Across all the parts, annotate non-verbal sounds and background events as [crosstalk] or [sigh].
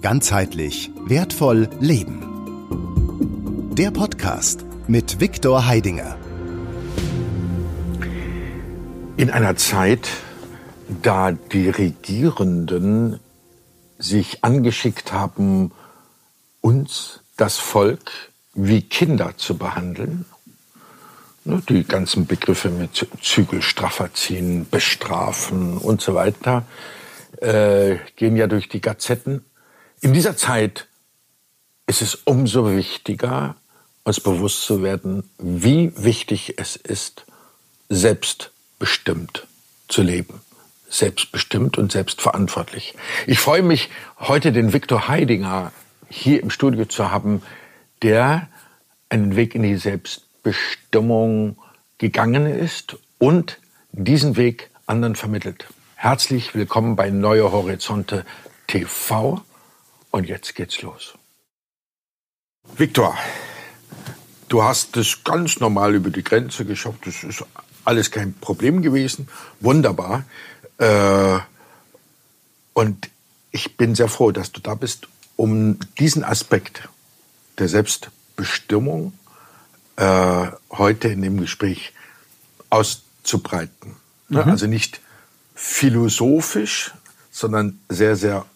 Ganzheitlich wertvoll leben. Der Podcast mit Viktor Heidinger. In einer Zeit, da die Regierenden sich angeschickt haben, uns, das Volk, wie Kinder zu behandeln, ne, die ganzen Begriffe mit Zügel straffer ziehen, bestrafen und so weiter, äh, gehen ja durch die Gazetten. In dieser Zeit ist es umso wichtiger, uns bewusst zu werden, wie wichtig es ist, selbstbestimmt zu leben. Selbstbestimmt und selbstverantwortlich. Ich freue mich, heute den Viktor Heidinger hier im Studio zu haben, der einen Weg in die Selbstbestimmung gegangen ist und diesen Weg anderen vermittelt. Herzlich willkommen bei Neue Horizonte TV. Und jetzt geht's los. Viktor, du hast das ganz normal über die Grenze geschafft. Das ist alles kein Problem gewesen. Wunderbar. Äh, und ich bin sehr froh, dass du da bist, um diesen Aspekt der Selbstbestimmung äh, heute in dem Gespräch auszubreiten. Mhm. Also nicht philosophisch, sondern sehr, sehr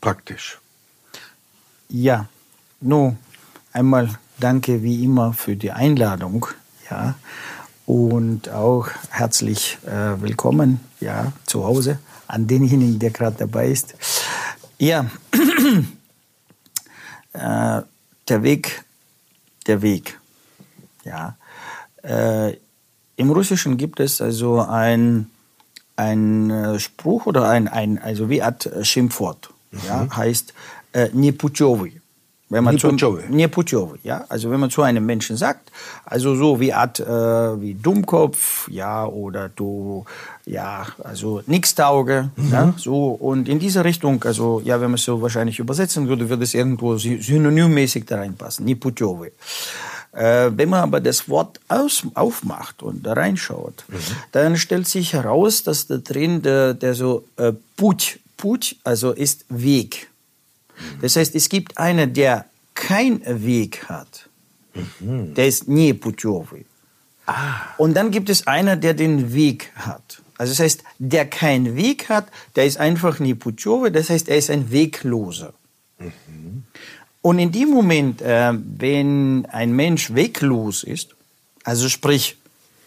praktisch. Ja, nun einmal danke wie immer für die Einladung, ja, und auch herzlich äh, willkommen, ja, zu Hause an denjenigen, der gerade dabei ist. Ja, [clears throat] äh, der Weg, der Weg, ja. Äh, Im Russischen gibt es also ein, ein äh, Spruch oder ein, ein also wie Art Schimpfwort, mhm. ja, heißt äh, непутевый. Wenn man zu, ja, also wenn man zu einem Menschen sagt, also so wie Art äh, wie Dummkopf, ja, oder du, ja, also nix tauge, mhm. ja, so und in diese Richtung, also ja, wenn man es so wahrscheinlich übersetzen würde, würde es irgendwo synonymmäßig da reinpassen, Niputjove. Äh, wenn man aber das Wort aus, aufmacht und da reinschaut, mhm. dann stellt sich heraus, dass da drin der, der so äh, Put, Put, also ist Weg. Das heißt, es gibt einen, der keinen Weg hat. Mhm. Der ist nie Putjovi. Ah. Und dann gibt es einen, der den Weg hat. Also das heißt, der keinen Weg hat, der ist einfach nie Putjovi. Das heißt, er ist ein Wegloser. Mhm. Und in dem Moment, äh, wenn ein Mensch weglos ist, also sprich,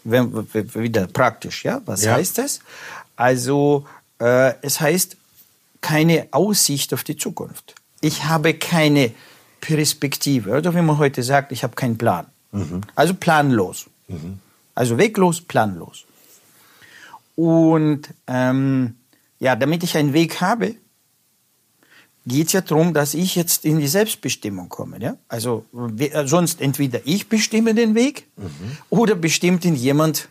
wenn, wieder praktisch, ja, was ja. heißt das? Also äh, es heißt keine Aussicht auf die Zukunft ich habe keine Perspektive. Oder wie man heute sagt, ich habe keinen Plan. Mhm. Also planlos. Mhm. Also weglos, planlos. Und ähm, ja, damit ich einen Weg habe, geht es ja darum, dass ich jetzt in die Selbstbestimmung komme. Ja? Also äh, sonst entweder ich bestimme den Weg mhm. oder bestimmt ihn jemand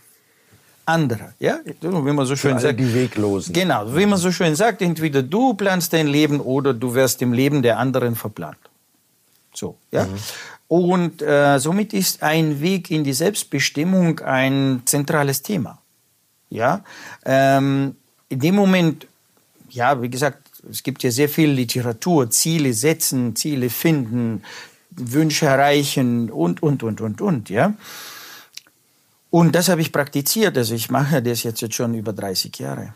anderer. Ja? Wie man so schön sagt. Die Weglosen. Genau, wie man so schön sagt, entweder du planst dein Leben oder du wirst im Leben der anderen verplant. So, ja. Mhm. Und äh, somit ist ein Weg in die Selbstbestimmung ein zentrales Thema. Ja, ähm, in dem Moment, ja, wie gesagt, es gibt ja sehr viel Literatur, Ziele setzen, Ziele finden, Wünsche erreichen und, und, und, und, und, ja. Und das habe ich praktiziert. Also ich mache das jetzt, jetzt schon über 30 Jahre.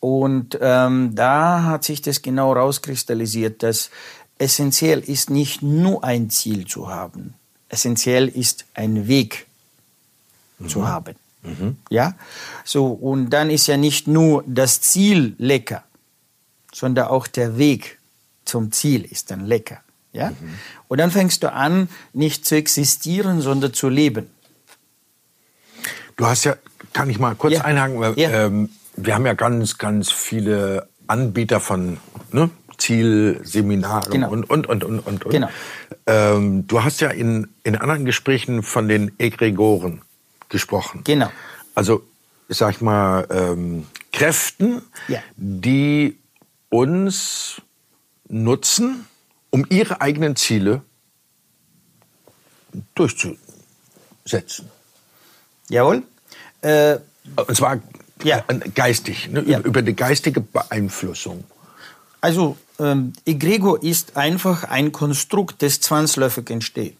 Und ähm, da hat sich das genau rauskristallisiert, dass essentiell ist nicht nur ein Ziel zu haben. Essentiell ist ein Weg mhm. zu haben. Mhm. Ja, so und dann ist ja nicht nur das Ziel lecker, sondern auch der Weg zum Ziel ist dann lecker. Ja, mhm. und dann fängst du an, nicht zu existieren, sondern zu leben. Du hast ja, kann ich mal kurz ja. einhaken, weil ja. ähm, wir haben ja ganz, ganz viele Anbieter von ne, Zielseminaren genau. und, und, und, und, und. Genau. Ähm, du hast ja in, in anderen Gesprächen von den Egregoren gesprochen. Genau. Also, sag ich mal, ähm, Kräften, ja. die uns nutzen, um ihre eigenen Ziele durchzusetzen. Jawohl. Äh, Und zwar ja. geistig, ne? ja. über die geistige Beeinflussung. Also ähm, Egregor ist einfach ein Konstrukt, das zwangsläufig entsteht.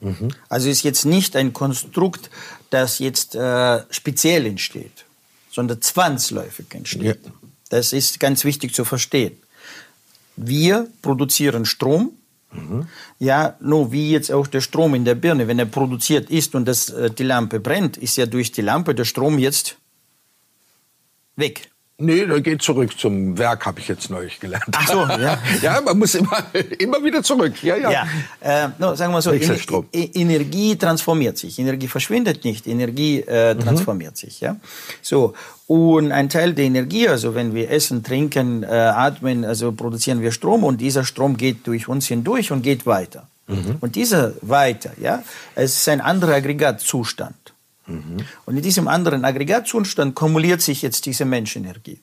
Mhm. Also ist jetzt nicht ein Konstrukt, das jetzt äh, speziell entsteht, sondern zwangsläufig entsteht. Ja. Das ist ganz wichtig zu verstehen. Wir produzieren Strom. Mhm. Ja, nur wie jetzt auch der Strom in der Birne, wenn er produziert ist und das, äh, die Lampe brennt, ist ja durch die Lampe der Strom jetzt weg. Nee, der geht zurück zum Werk, habe ich jetzt neulich gelernt. Ach so, ja. [laughs] ja, man muss immer, immer wieder zurück. Ja, ja. ja äh, no, sagen wir so, Ener Energie transformiert sich. Energie verschwindet nicht, Energie äh, mhm. transformiert mhm. sich. Ja? So, und ein Teil der Energie, also wenn wir essen, trinken, äh, atmen, also produzieren wir Strom und dieser Strom geht durch uns hindurch und geht weiter. Mhm. Und dieser weiter, ja, es ist ein anderer Aggregatzustand. Mhm. Und in diesem anderen Aggregatzustand kumuliert sich jetzt diese Menschenergie.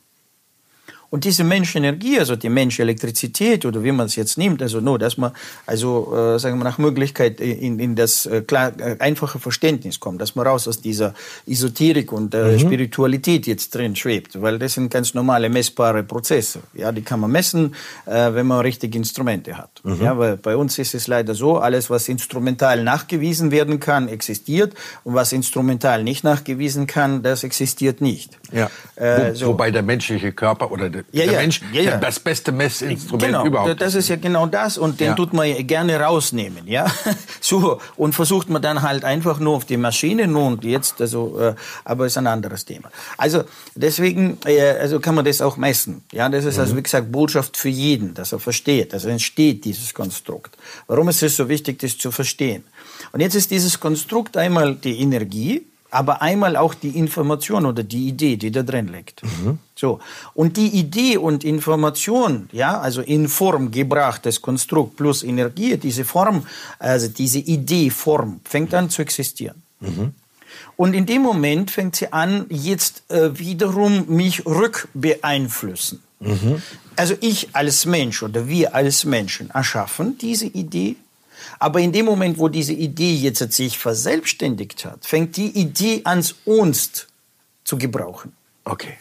Und diese Menschenenergie, also die Menschelektrizität oder wie man es jetzt nimmt, also nur, dass man also äh, sagen wir nach Möglichkeit in, in das äh, klar, äh, einfache Verständnis kommt, dass man raus aus dieser Esoterik und äh, mhm. Spiritualität jetzt drin schwebt, weil das sind ganz normale messbare Prozesse. Ja, die kann man messen, äh, wenn man richtige Instrumente hat. Mhm. Ja, weil bei uns ist es leider so, alles was instrumental nachgewiesen werden kann, existiert und was instrumental nicht nachgewiesen kann, das existiert nicht. Ja. Äh, so. Wobei der menschliche Körper oder der, ja, der ja, Mensch ja, das beste Messinstrument genau, überhaupt. Das ist ja genau das und den tut man gerne rausnehmen, ja. [laughs] so und versucht man dann halt einfach nur auf die Maschine nur und jetzt also, äh, aber ist ein anderes Thema. Also deswegen äh, also kann man das auch messen, ja. Das ist also, mhm. also wie gesagt Botschaft für jeden, dass er versteht, dass entsteht dieses Konstrukt. Warum ist es so wichtig, das zu verstehen? Und jetzt ist dieses Konstrukt einmal die Energie, aber einmal auch die Information oder die Idee, die da drin liegt. Mhm. So. Und die Idee und Information, ja, also in Form gebrachtes Konstrukt plus Energie, diese Form, also diese Ideeform fängt an zu existieren. Mhm. Und in dem Moment fängt sie an, jetzt äh, wiederum mich rückbeeinflussen. Mhm. Also ich als Mensch oder wir als Menschen erschaffen diese Idee aber in dem Moment, wo diese Idee jetzt sich verselbstständigt hat, fängt die Idee an, uns zu gebrauchen. Okay.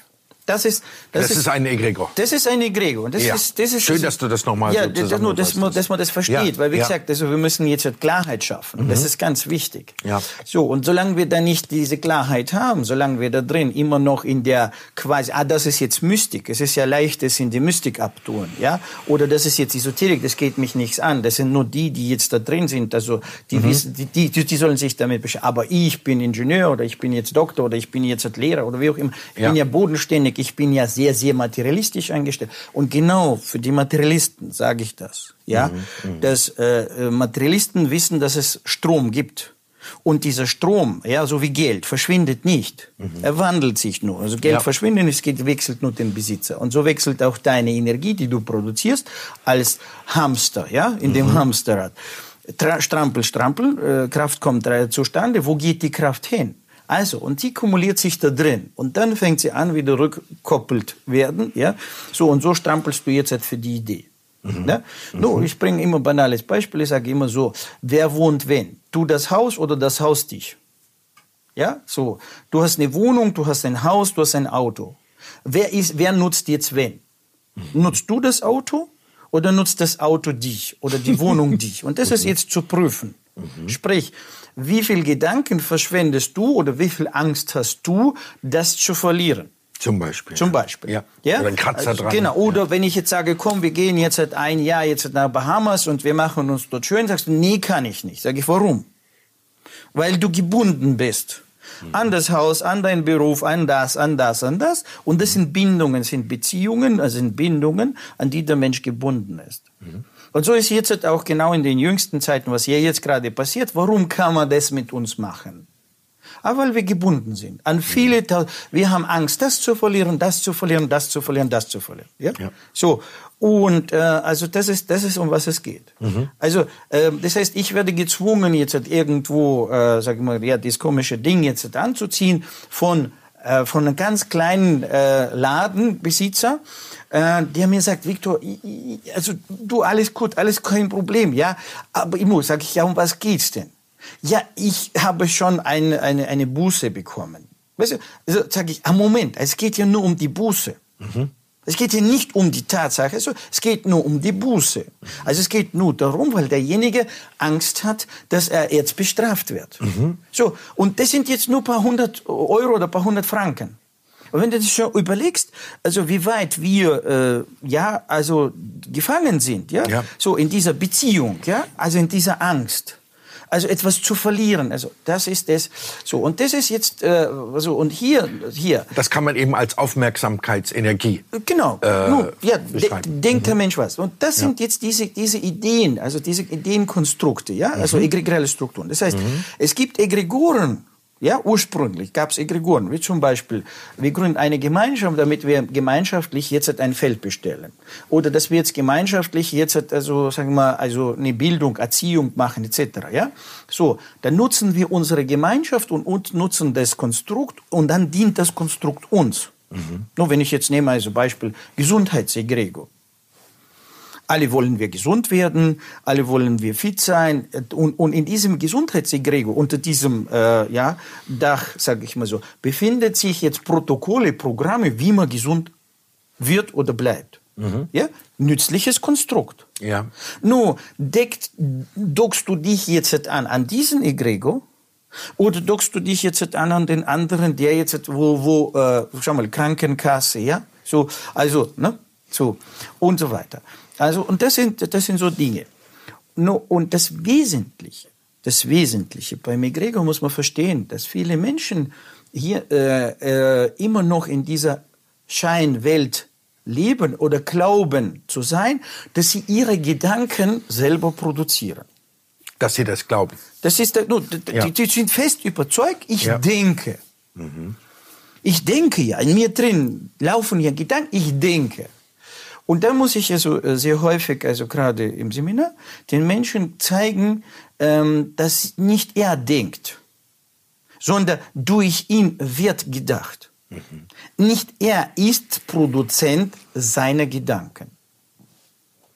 Das ist, das, das ist, ist, ein Egregor. Das ist ein Egregor. Das ja. ist, das ist, Schön, dass du das nochmal ja, so das nur, dass man, dass man das versteht. Ja. Weil, wie ja. gesagt, also wir müssen jetzt Klarheit schaffen. Mhm. Das ist ganz wichtig. Ja. So, und solange wir da nicht diese Klarheit haben, solange wir da drin immer noch in der quasi, ah, das ist jetzt Mystik. Es ist ja leicht, das in die Mystik abtun, ja? Oder das ist jetzt Esoterik, das geht mich nichts an. Das sind nur die, die jetzt da drin sind. Also, die mhm. wissen, die, die, die sollen sich damit beschäftigen. Aber ich bin Ingenieur oder ich bin jetzt Doktor oder ich bin jetzt Lehrer oder wie auch immer. Ich bin ja bodenständig. Ich bin ja sehr, sehr materialistisch eingestellt. Und genau für die Materialisten sage ich das. Ja, mhm, mhm, dass äh, Materialisten wissen, dass es Strom gibt. Und dieser Strom, ja, so wie Geld, verschwindet nicht. Mhm. Er wandelt sich nur. Also Geld ja. verschwindet, es geht, wechselt nur den Besitzer. Und so wechselt auch deine Energie, die du produzierst, als Hamster, ja, in dem mhm. Hamsterrad. Tra strampel, strampel, äh, Kraft kommt zustande. Wo geht die Kraft hin? Also, und die kumuliert sich da drin. Und dann fängt sie an, wieder rückkoppelt werden, ja. So, und so strampelst du jetzt halt für die Idee. Mhm. Ne? Mhm. No, ich bringe immer ein banales Beispiel. Ich sage immer so, wer wohnt wenn? Du das Haus oder das Haus dich? Ja, so. Du hast eine Wohnung, du hast ein Haus, du hast ein Auto. Wer ist, wer nutzt jetzt wen? Mhm. Nutzt du das Auto oder nutzt das Auto dich oder die [laughs] Wohnung dich? Und das ist mhm. jetzt zu prüfen. Mhm. Sprich, wie viel Gedanken verschwendest du oder wie viel Angst hast du, das zu verlieren? Zum Beispiel. Zum Beispiel. Ja. ja? Oder ein Kratzer also, dran. Genau. Oder ja. wenn ich jetzt sage, komm, wir gehen jetzt seit ein Jahr jetzt nach Bahamas und wir machen uns dort schön, sagst du, nee, kann ich nicht. Sag ich, warum? Weil du gebunden bist. Mhm. An das Haus, an deinen Beruf, an das, an das, an das. Und das sind Bindungen, sind Beziehungen, also sind Bindungen, an die der Mensch gebunden ist. Mhm. Und so ist jetzt auch genau in den jüngsten Zeiten, was hier jetzt gerade passiert. Warum kann man das mit uns machen? Aber weil wir gebunden sind. An viele, wir haben Angst, das zu verlieren, das zu verlieren, das zu verlieren, das zu verlieren. Ja? ja. So. Und äh, also das ist das ist um was es geht. Mhm. Also äh, das heißt, ich werde gezwungen jetzt irgendwo, äh, sag ich mal, ja, dieses komische Ding jetzt anzuziehen von äh, von einem ganz kleinen äh, Ladenbesitzer, äh, der mir sagt, Viktor, also du alles gut, alles kein Problem, ja, aber ich muss, sag ich, ja, um was geht's denn? Ja, ich habe schon eine, eine, eine Buße bekommen. Weißt du, also sag ich, ah, Moment, es geht ja nur um die Buße. Mhm. Es geht hier nicht um die Tatsache, also es geht nur um die Buße. Also es geht nur darum, weil derjenige Angst hat, dass er jetzt bestraft wird. Mhm. So, und das sind jetzt nur ein paar hundert Euro oder ein paar hundert Franken. Und wenn du dich schon überlegst, also wie weit wir äh, ja also gefangen sind, ja? ja, so in dieser Beziehung, ja, also in dieser Angst, also etwas zu verlieren. Also das ist es. So und das ist jetzt äh, so und hier hier. Das kann man eben als Aufmerksamkeitsenergie. Genau. Äh, Nun, ja, de denkt der mhm. Mensch was. Und das ja. sind jetzt diese diese Ideen, also diese Ideenkonstrukte, ja, also mhm. Strukturen. Das heißt, mhm. es gibt Egregoren ja, ursprünglich gab es Egregoren, wie zum Beispiel, wir gründen eine Gemeinschaft, damit wir gemeinschaftlich jetzt ein Feld bestellen. Oder dass wir jetzt gemeinschaftlich jetzt also, sagen wir mal, also eine Bildung, Erziehung machen, etc. Ja? So, dann nutzen wir unsere Gemeinschaft und, nutzen das Konstrukt und dann dient das Konstrukt uns. Mhm. Nur wenn ich jetzt nehme also Beispiel Gesundheitsegregor. Alle wollen wir gesund werden, alle wollen wir fit sein. Und, und in diesem Gesundheitssegregor, unter diesem äh, ja, Dach, sage ich mal so, befindet sich jetzt Protokolle, Programme, wie man gesund wird oder bleibt. Mhm. Ja? Nützliches Konstrukt. Ja. Nur, deckt, dockst du dich jetzt an, an diesen Egregor, oder dockst du dich jetzt an an den anderen, der jetzt, wo, wo äh, schau mal, Krankenkasse, ja? So, also, ne? So, und so weiter. Also, und das sind, das sind so Dinge. Und das Wesentliche, das Wesentliche bei McGregor muss man verstehen, dass viele Menschen hier äh, äh, immer noch in dieser Scheinwelt leben oder glauben zu sein, dass sie ihre Gedanken selber produzieren. Dass sie das glauben. Das ist, no, ja. die, die, sind fest überzeugt, ich ja. denke. Mhm. Ich denke ja, in mir drin laufen ja Gedanken, ich denke. Und da muss ich also äh, sehr häufig, also gerade im Seminar, den Menschen zeigen, ähm, dass nicht er denkt, sondern durch ihn wird gedacht. Mhm. Nicht er ist Produzent seiner Gedanken.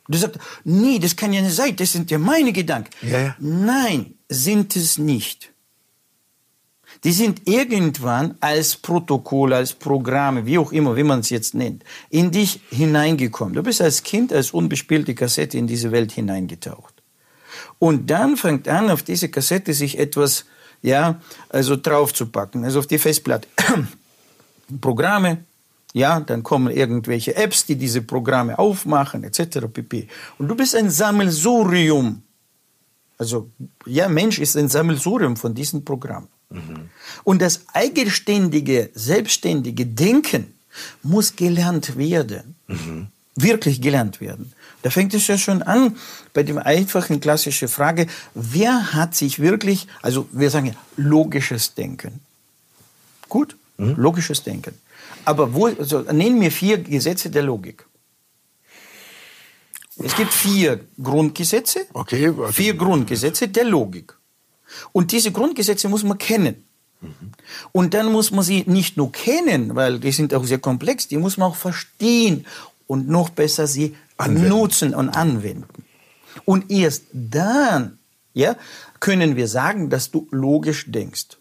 Du sagst, nee, das kann ja nicht sein, das sind ja meine Gedanken. Ja, ja. Nein, sind es nicht die sind irgendwann als Protokoll, als Programme, wie auch immer, wie man es jetzt nennt, in dich hineingekommen. Du bist als Kind, als unbespielte Kassette in diese Welt hineingetaucht. Und dann fängt an, auf diese Kassette sich etwas, ja, also draufzupacken, also auf die Festplatte. [clears throat] Programme, ja, dann kommen irgendwelche Apps, die diese Programme aufmachen, etc. pp. Und du bist ein Sammelsurium. Also, ja, Mensch ist ein Sammelsurium von diesen Programmen. Mhm. Und das eigenständige, selbstständige Denken muss gelernt werden. Mhm. Wirklich gelernt werden. Da fängt es ja schon an bei dem einfachen klassischen Frage, wer hat sich wirklich, also wir sagen ja, logisches Denken. Gut, mhm. logisches Denken. Aber wo, also nennen mir vier Gesetze der Logik. Es gibt vier Grundgesetze, okay, vier Grundgesetze der Logik. Und diese Grundgesetze muss man kennen. Und dann muss man sie nicht nur kennen, weil die sind auch sehr komplex, die muss man auch verstehen und noch besser sie anwenden. nutzen und anwenden. Und erst dann ja, können wir sagen, dass du logisch denkst.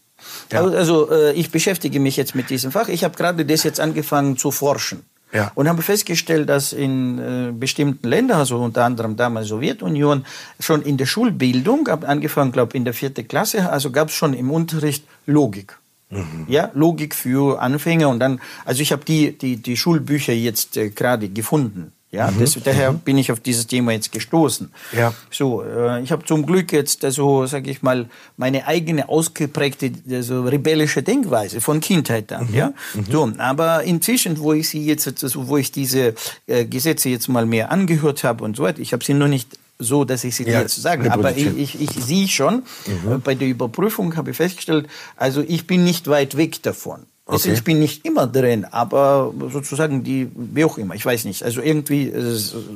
Ja. Also äh, ich beschäftige mich jetzt mit diesem Fach. Ich habe gerade das jetzt angefangen zu forschen. Ja. Und habe festgestellt, dass in äh, bestimmten Ländern, also unter anderem damals Sowjetunion, schon in der Schulbildung, ab angefangen, glaube in der vierten Klasse, also gab es schon im Unterricht Logik. Mhm. Ja, Logik für Anfänger und dann, also ich habe die, die, die Schulbücher jetzt äh, gerade gefunden. Ja, mhm. das, daher mhm. bin ich auf dieses Thema jetzt gestoßen. Ja. So, äh, ich habe zum Glück jetzt, also sage ich mal, meine eigene ausgeprägte, also rebellische Denkweise von Kindheit an. Mhm. Ja, mhm. so, aber inzwischen, wo ich sie jetzt, also, wo ich diese äh, Gesetze jetzt mal mehr angehört habe und so weiter, ich habe sie noch nicht so, dass ich sie ja, jetzt sage. Aber ich, ich, ich sehe schon, mhm. Äh, bei der Überprüfung habe ich festgestellt, also ich bin nicht weit weg davon. Also okay. ich bin nicht immer drin, aber sozusagen die, wie auch immer, ich weiß nicht. Also irgendwie,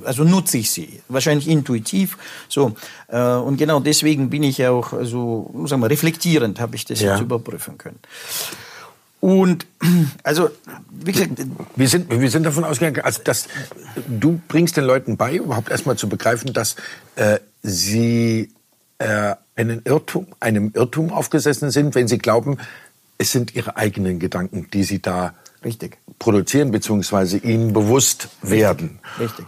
also nutze ich sie. Wahrscheinlich intuitiv. So. Äh, und genau deswegen bin ich ja auch, also, sagen wir, reflektierend habe ich das ja. jetzt überprüfen können. Und [clears throat] also, wie gesagt. Wir sind, wir sind davon ausgegangen, also dass du bringst den Leuten bei, überhaupt erstmal zu begreifen, dass äh, sie äh, einen Irrtum, einem Irrtum aufgesessen sind, wenn sie glauben, es sind ihre eigenen Gedanken, die sie da Richtig. produzieren beziehungsweise ihnen bewusst werden. Richtig.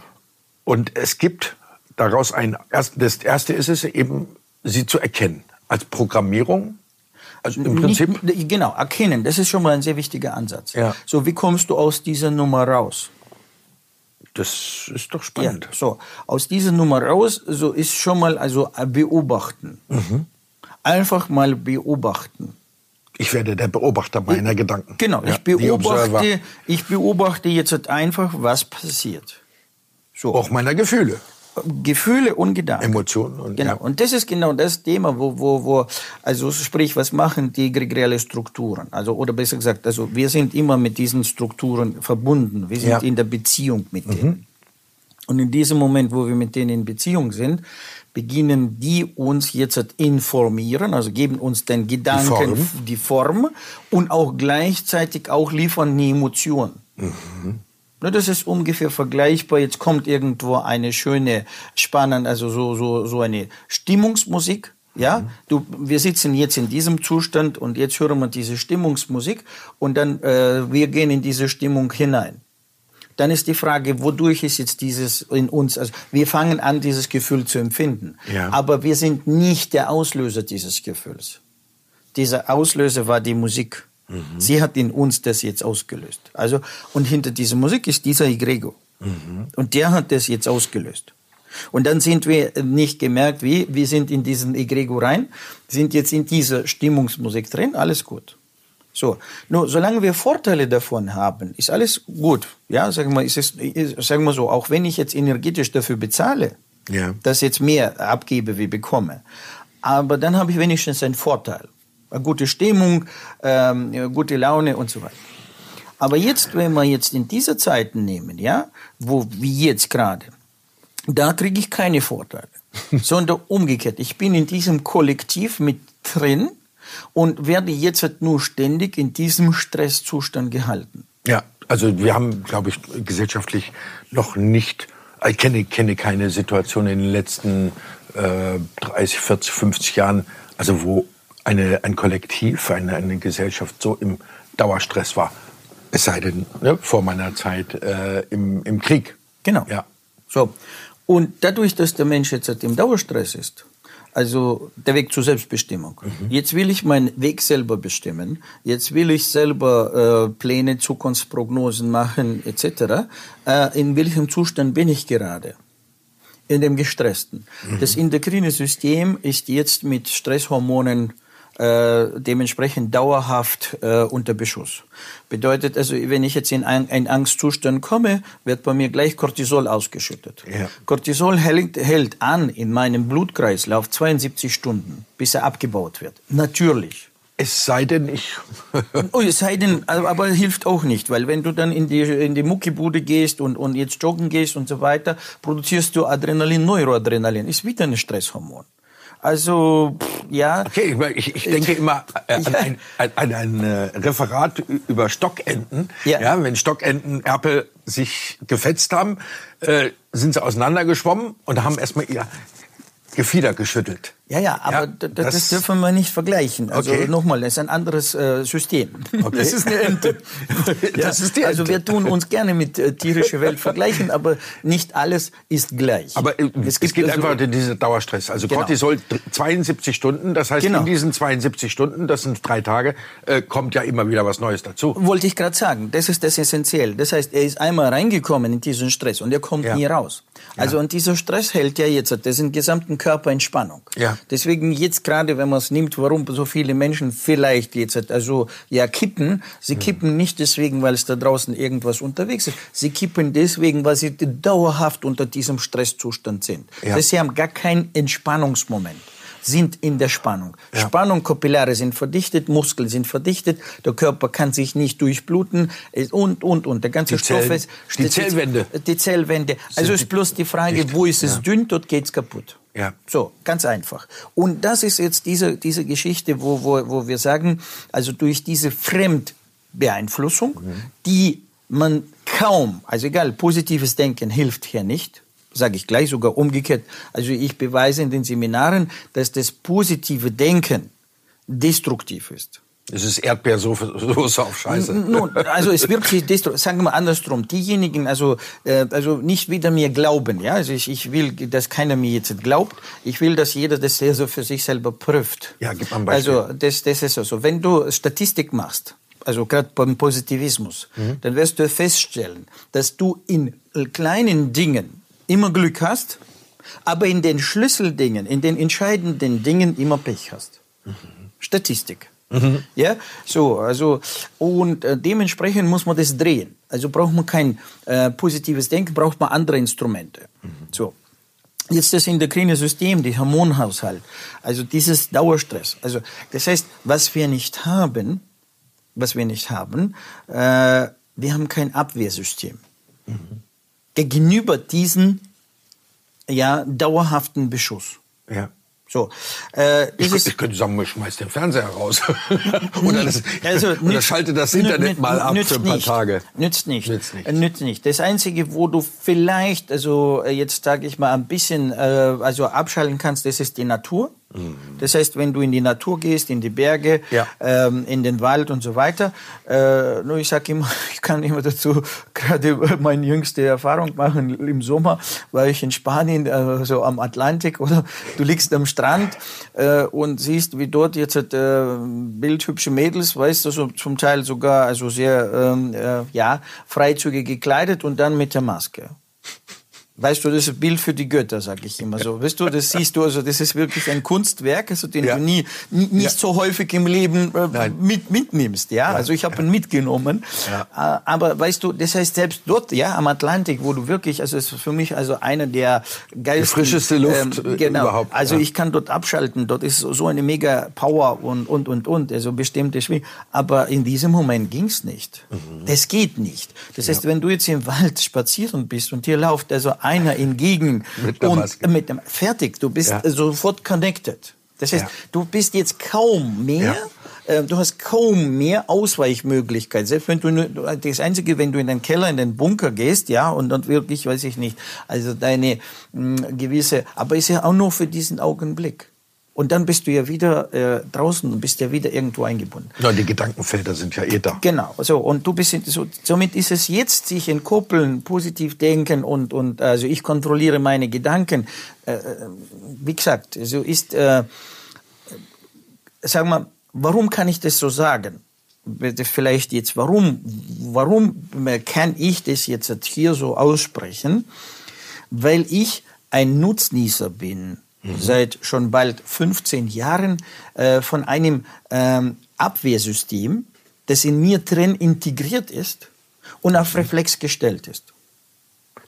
Und es gibt daraus ein, das erste ist es eben, sie zu erkennen. Als Programmierung, also im Prinzip, Nicht, genau, erkennen, das ist schon mal ein sehr wichtiger Ansatz. Ja. So, wie kommst du aus dieser Nummer raus? das ist doch Ja, spannend. so, aus dieser Nummer raus, so ist schon mal also äh, beobachten. Mhm. Einfach mal beobachten. Ich werde der Beobachter meiner Gedanken. Genau, Ja, ich beobachte, ich beobachte jetzt einfach, was passiert. So, Auch meiner Gefühle, Gefühle und Gedanken. Emotionen. Und, Genau. ja. Und das ist genau das Thema, wo, wo, wo, also sprich, was machen die egregiale Strukturen? Also, oder besser gesagt, also wir sind immer mit diesen Strukturen verbunden. Wir sind Ja. Mhm. in der Beziehung mit denen. Und in diesem Moment, wo wir mit denen in Beziehung sind, beginnen die uns jetzt informieren, also geben uns den Gedanken, Form. die Form und auch gleichzeitig auch liefern die Emotion. Ne, Das ist ungefähr vergleichbar. Jetzt kommt irgendwo eine schöne, spannende, also so, so, so eine Stimmungsmusik. Ja, du, wir sitzen jetzt in diesem Zustand und jetzt hören wir diese Stimmungsmusik und dann äh, wir gehen in diese Stimmung hinein. Dann ist die Frage, wodurch ist jetzt dieses in uns, also wir fangen an, dieses Gefühl zu empfinden. Ja. Aber wir sind nicht der Auslöser dieses Gefühls. Dieser Auslöser war die Musik. Sie hat in uns das jetzt ausgelöst. Also, und hinter dieser Musik ist dieser Egregor. Und der hat das jetzt ausgelöst. Und dann sind wir nicht gemerkt, wie, wir sind in diesen Egregor rein, sind jetzt in dieser Stimmungsmusik drin, alles gut. So, nur solange wir Vorteile davon haben, ist alles gut. Ja, sagen wir, ist es, ist, sagen wir so, auch wenn ich jetzt energetisch dafür bezahle, Ja. dass ich jetzt mehr abgebe, wie bekomme. Aber dann habe ich wenigstens einen Vorteil. Eine gute Stimmung, ähm, gute Laune und so weiter. Aber jetzt, wenn wir jetzt in diese Zeiten nehmen, ja, wo, wie jetzt gerade, da kriege ich keine Vorteile. [laughs] sondern umgekehrt. Ich bin in diesem Kollektiv mit drin und werde jetzt halt nur ständig in diesem Stresszustand gehalten. Ja, also wir haben, glaube ich, gesellschaftlich noch nicht, ich kenne, kenne keine Situation in den letzten äh, 30, 40, 50 Jahren, also wo eine, ein Kollektiv, eine, eine Gesellschaft so im Dauerstress war. Es sei denn, ne, vor meiner Zeit äh, im, im Krieg. Genau. Ja. So. Und dadurch, dass der Mensch jetzt halt im Dauerstress ist, also der Weg zur Selbstbestimmung. Jetzt will ich meinen Weg selber bestimmen. Jetzt will ich selber äh, Pläne, Zukunftsprognosen machen etc. Äh, in welchem Zustand bin ich gerade? In dem gestressten. Das endokrine System ist jetzt mit Stresshormonen äh, dementsprechend dauerhaft äh, unter Beschuss. Bedeutet also, wenn ich jetzt in ein- einen Angstzustand komme, wird bei mir gleich Cortisol ausgeschüttet. Ja. Cortisol hält, hält an in meinem Blutkreislauf 72 Stunden, bis er abgebaut wird. Natürlich. Es sei denn, ich. [laughs] Oh, es sei denn, aber, aber hilft auch nicht, weil wenn du dann in die, in die Muckibude gehst und, und jetzt joggen gehst und so weiter, produzierst du Adrenalin, Neuroadrenalin, ist wieder ein Stresshormon. Also, pff, ja. Okay, ich, ich denke immer äh, an [laughs] Ja. ein, an, an ein äh, Referat über Stockenten. Ja. wenn Stockenten Erpel sich gefetzt haben, äh, sind sie auseinandergeschwommen und haben erstmal ihr Gefieder geschüttelt. Ja, ja, aber Ja, das, das- dürfen wir nicht vergleichen. Also Okay. nochmal, das ist ein anderes äh, System. Okay. Das ist eine Ente. [laughs] Das ist Also Ente. wir tun uns gerne mit äh, tierischer Welt vergleichen, aber nicht alles ist gleich. Aber äh, es, gibt geht also- einfach in diese Dauerstress. Also Genau. Cortisol dr- 72 Stunden, das heißt Genau. in diesen 72 Stunden, das sind drei Tage, äh, kommt ja immer wieder was Neues dazu. Wollte ich gerade sagen, das ist das Essentiell. Das heißt, er ist einmal reingekommen in diesen Stress und er kommt Ja. nie raus. Also und dieser Stress hält ja jetzt den gesamten Körper in Spannung. Ja. Deswegen jetzt gerade, wenn man es nimmt, warum so viele Menschen vielleicht jetzt also ja kippen, sie Hm. kippen nicht deswegen, weil es da draußen irgendwas unterwegs ist. Sie kippen deswegen, weil sie dauerhaft unter diesem Stresszustand sind. Ja. Das heißt, sie haben gar keinen Entspannungsmoment sind in der Spannung. Ja. Spannung, Kapillare sind verdichtet, Muskeln sind verdichtet, der Körper kann sich nicht durchbluten äh, und, und, und. Der ganze Die Stoff Zellen- ist... die Zellwände. Die Zellwände. Also ist bloß die Frage, dicht. wo ist es Ja. dünn, dort geht's kaputt. Ja. So, ganz einfach. Und das ist jetzt diese, diese Geschichte, wo, wo, wo wir sagen, also durch diese Fremdbeeinflussung, die man kaum, also egal, positives Denken hilft hier nicht, sage ich gleich, sogar umgekehrt. Also ich beweise in den Seminaren, dass das positive Denken destruktiv ist. Es ist Erdbeersoße auf Scheiße. Nun, also es wird sagen wir mal andersrum. Diejenigen, also äh, also nicht wieder mir glauben, ja. Also ich, ich will, dass keiner mir jetzt glaubt. Ich will, dass jeder das sehr so für sich selber prüft. Ja, gib mal ein Beispiel. Also das, das ist so. Also, wenn du Statistik machst, also gerade beim Positivismus, mhm. dann wirst du feststellen, dass du in kleinen Dingen immer Glück hast, aber in den Schlüsseldingen, in den entscheidenden Dingen immer Pech hast. Mhm. Statistik. Mhm. Ja, so, also, und äh, dementsprechend muss man das drehen. Also braucht man kein äh, positives Denken, braucht man andere Instrumente. Mhm. So. Jetzt das endokrine System, die Hormonhaushalt, also dieses Dauerstress. Also, das heißt, was wir nicht haben, was wir nicht haben, äh, wir haben kein Abwehrsystem. Mhm. Gegenüber diesen, ja, dauerhaften Beschuss. Ja. So, äh, ich, ich, könnte sagen, ich schmeiß den Fernseher raus. [laughs] oder, das, also, oder nützt, schalte das Internet mal ab für ein paar nicht, Tage. Nützt nicht. Nützt nicht. Nützt nicht. Das Einzige, wo du vielleicht, also äh, jetzt sage ich mal, ein bisschen äh, also abschalten kannst, das ist die Natur. Das heißt, wenn du in die Natur gehst, in die Berge, ja. ähm, in den Wald und so weiter, äh, nur ich sage immer, [laughs] ich kann immer dazu gerade [laughs] meine jüngste Erfahrung machen. Im Sommer war ich in Spanien, äh, so am Atlantik, [laughs] oder du liegst am Strand äh, und siehst, wie dort jetzt äh, bildhübsche Mädels, weißt du, so zum Teil sogar also sehr ähm, äh, ja freizügig gekleidet und dann mit der Maske. Weißt du, das ist ein Bild für die Götter, sag ich immer so. Weißt du, das [laughs] siehst du, also das ist wirklich ein Kunstwerk, also den ja. du nie, nicht ja. so häufig im Leben äh, mit, mitnimmst, ja? ja. Also ich habe ihn mitgenommen. Äh, aber weißt du, das heißt selbst dort, ja, am Atlantik, wo du wirklich, also es ist für mich also einer der geilsten, die frischeste Luft ähm, genau. überhaupt. Also ich kann dort abschalten, dort ist so eine mega Power und und und und, also bestimmte Schwingen. Aber in diesem Moment ging's nicht. Mhm. Das geht nicht. Das heißt, wenn du jetzt im Wald spazieren bist und hier läuft also einer entgegen mit der Maske. und mit dem fertig. Du bist ja. sofort connected. Das heißt, ja. du bist jetzt kaum mehr. Ja. Äh, du hast kaum mehr Ausweichmöglichkeiten. Selbst wenn du das einzige, wenn du in den Keller, in den Bunker gehst, ja, und dann wirklich, weiß ich nicht, also deine mh, gewisse, aber ist ja auch nur für diesen Augenblick. Und dann bist du ja wieder äh, draußen und bist ja wieder irgendwo eingebunden. Ja, die Gedankenfelder sind ja eh da. Genau. So und du bist so, somit ist es jetzt sich entkoppeln, positiv denken und und also ich kontrolliere meine Gedanken. Äh, äh wie gesagt, so ist. Äh, sagen wir, warum kann ich das so sagen? Vielleicht jetzt, warum, warum kann ich das jetzt hier so aussprechen? Weil ich ein Nutznießer bin mhm. seit schon bald 15 Jahren äh, von einem ähm, Abwehrsystem, das in mir drin integriert ist und auf Reflex gestellt ist.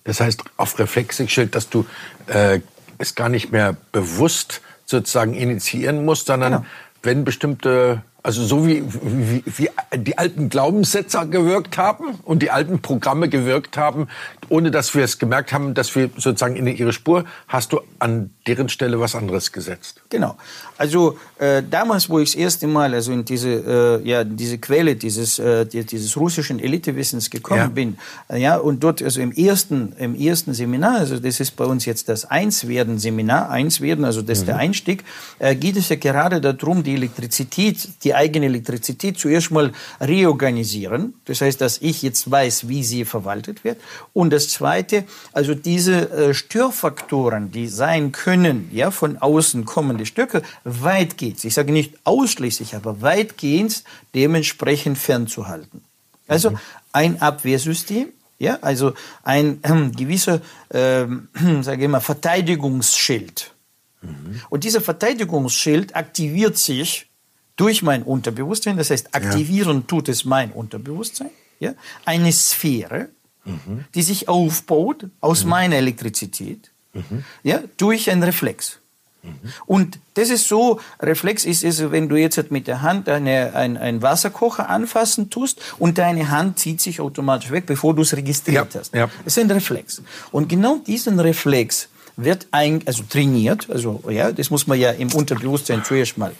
Das heißt, auf Reflex gestellt, dass du äh, es gar nicht mehr bewusst sozusagen initiieren musst, sondern genau. wenn bestimmte also so wie, wie, wie die alten Glaubenssätze gewirkt haben und die alten Programme gewirkt haben, ohne dass wir es gemerkt haben, dass wir sozusagen in ihre Spur, hast du an deren Stelle was anderes gesetzt. Genau. Also äh, damals, wo ich das erste Mal also in diese, äh, ja, diese Quelle dieses, äh, dieses russischen Elitewissens gekommen ja. bin, äh, ja, und dort also im ersten, im ersten Seminar, also das ist bei uns jetzt das Einswerden-Seminar, Einswerden, also das ist mhm. der Einstieg, äh, geht es ja gerade darum, die Elektrizität, die die eigene Elektrizität zuerst mal reorganisieren. Das heißt, dass ich jetzt weiß, wie sie verwaltet wird. Und das Zweite, also diese äh, Störfaktoren, die sein können, ja, von außen kommende Stücke, weitgehend, ich sage nicht ausschließlich, aber weitgehend dementsprechend fernzuhalten. Also mhm. ein Abwehrsystem, ja, also ein äh, gewisser, äh, [clears throat] sage ich mal, Verteidigungsschild. Mhm. Und dieser Verteidigungsschild aktiviert sich durch mein Unterbewusstsein, das heißt, aktivieren ja. tut es mein Unterbewusstsein, ja, eine Sphäre, mhm. die sich aufbaut aus mhm. meiner Elektrizität, mhm. ja, durch einen Reflex. Mhm. Und das ist so, Reflex ist es, wenn du jetzt mit der Hand eine, ein, ein Wasserkocher anfassen tust und deine Hand zieht sich automatisch weg, bevor du es registriert ja, hast. Ja. Das ist ein Reflex. Und genau diesen Reflex wird ein, also trainiert, also ja, das muss man ja im Unterbewusstsein zuerst mal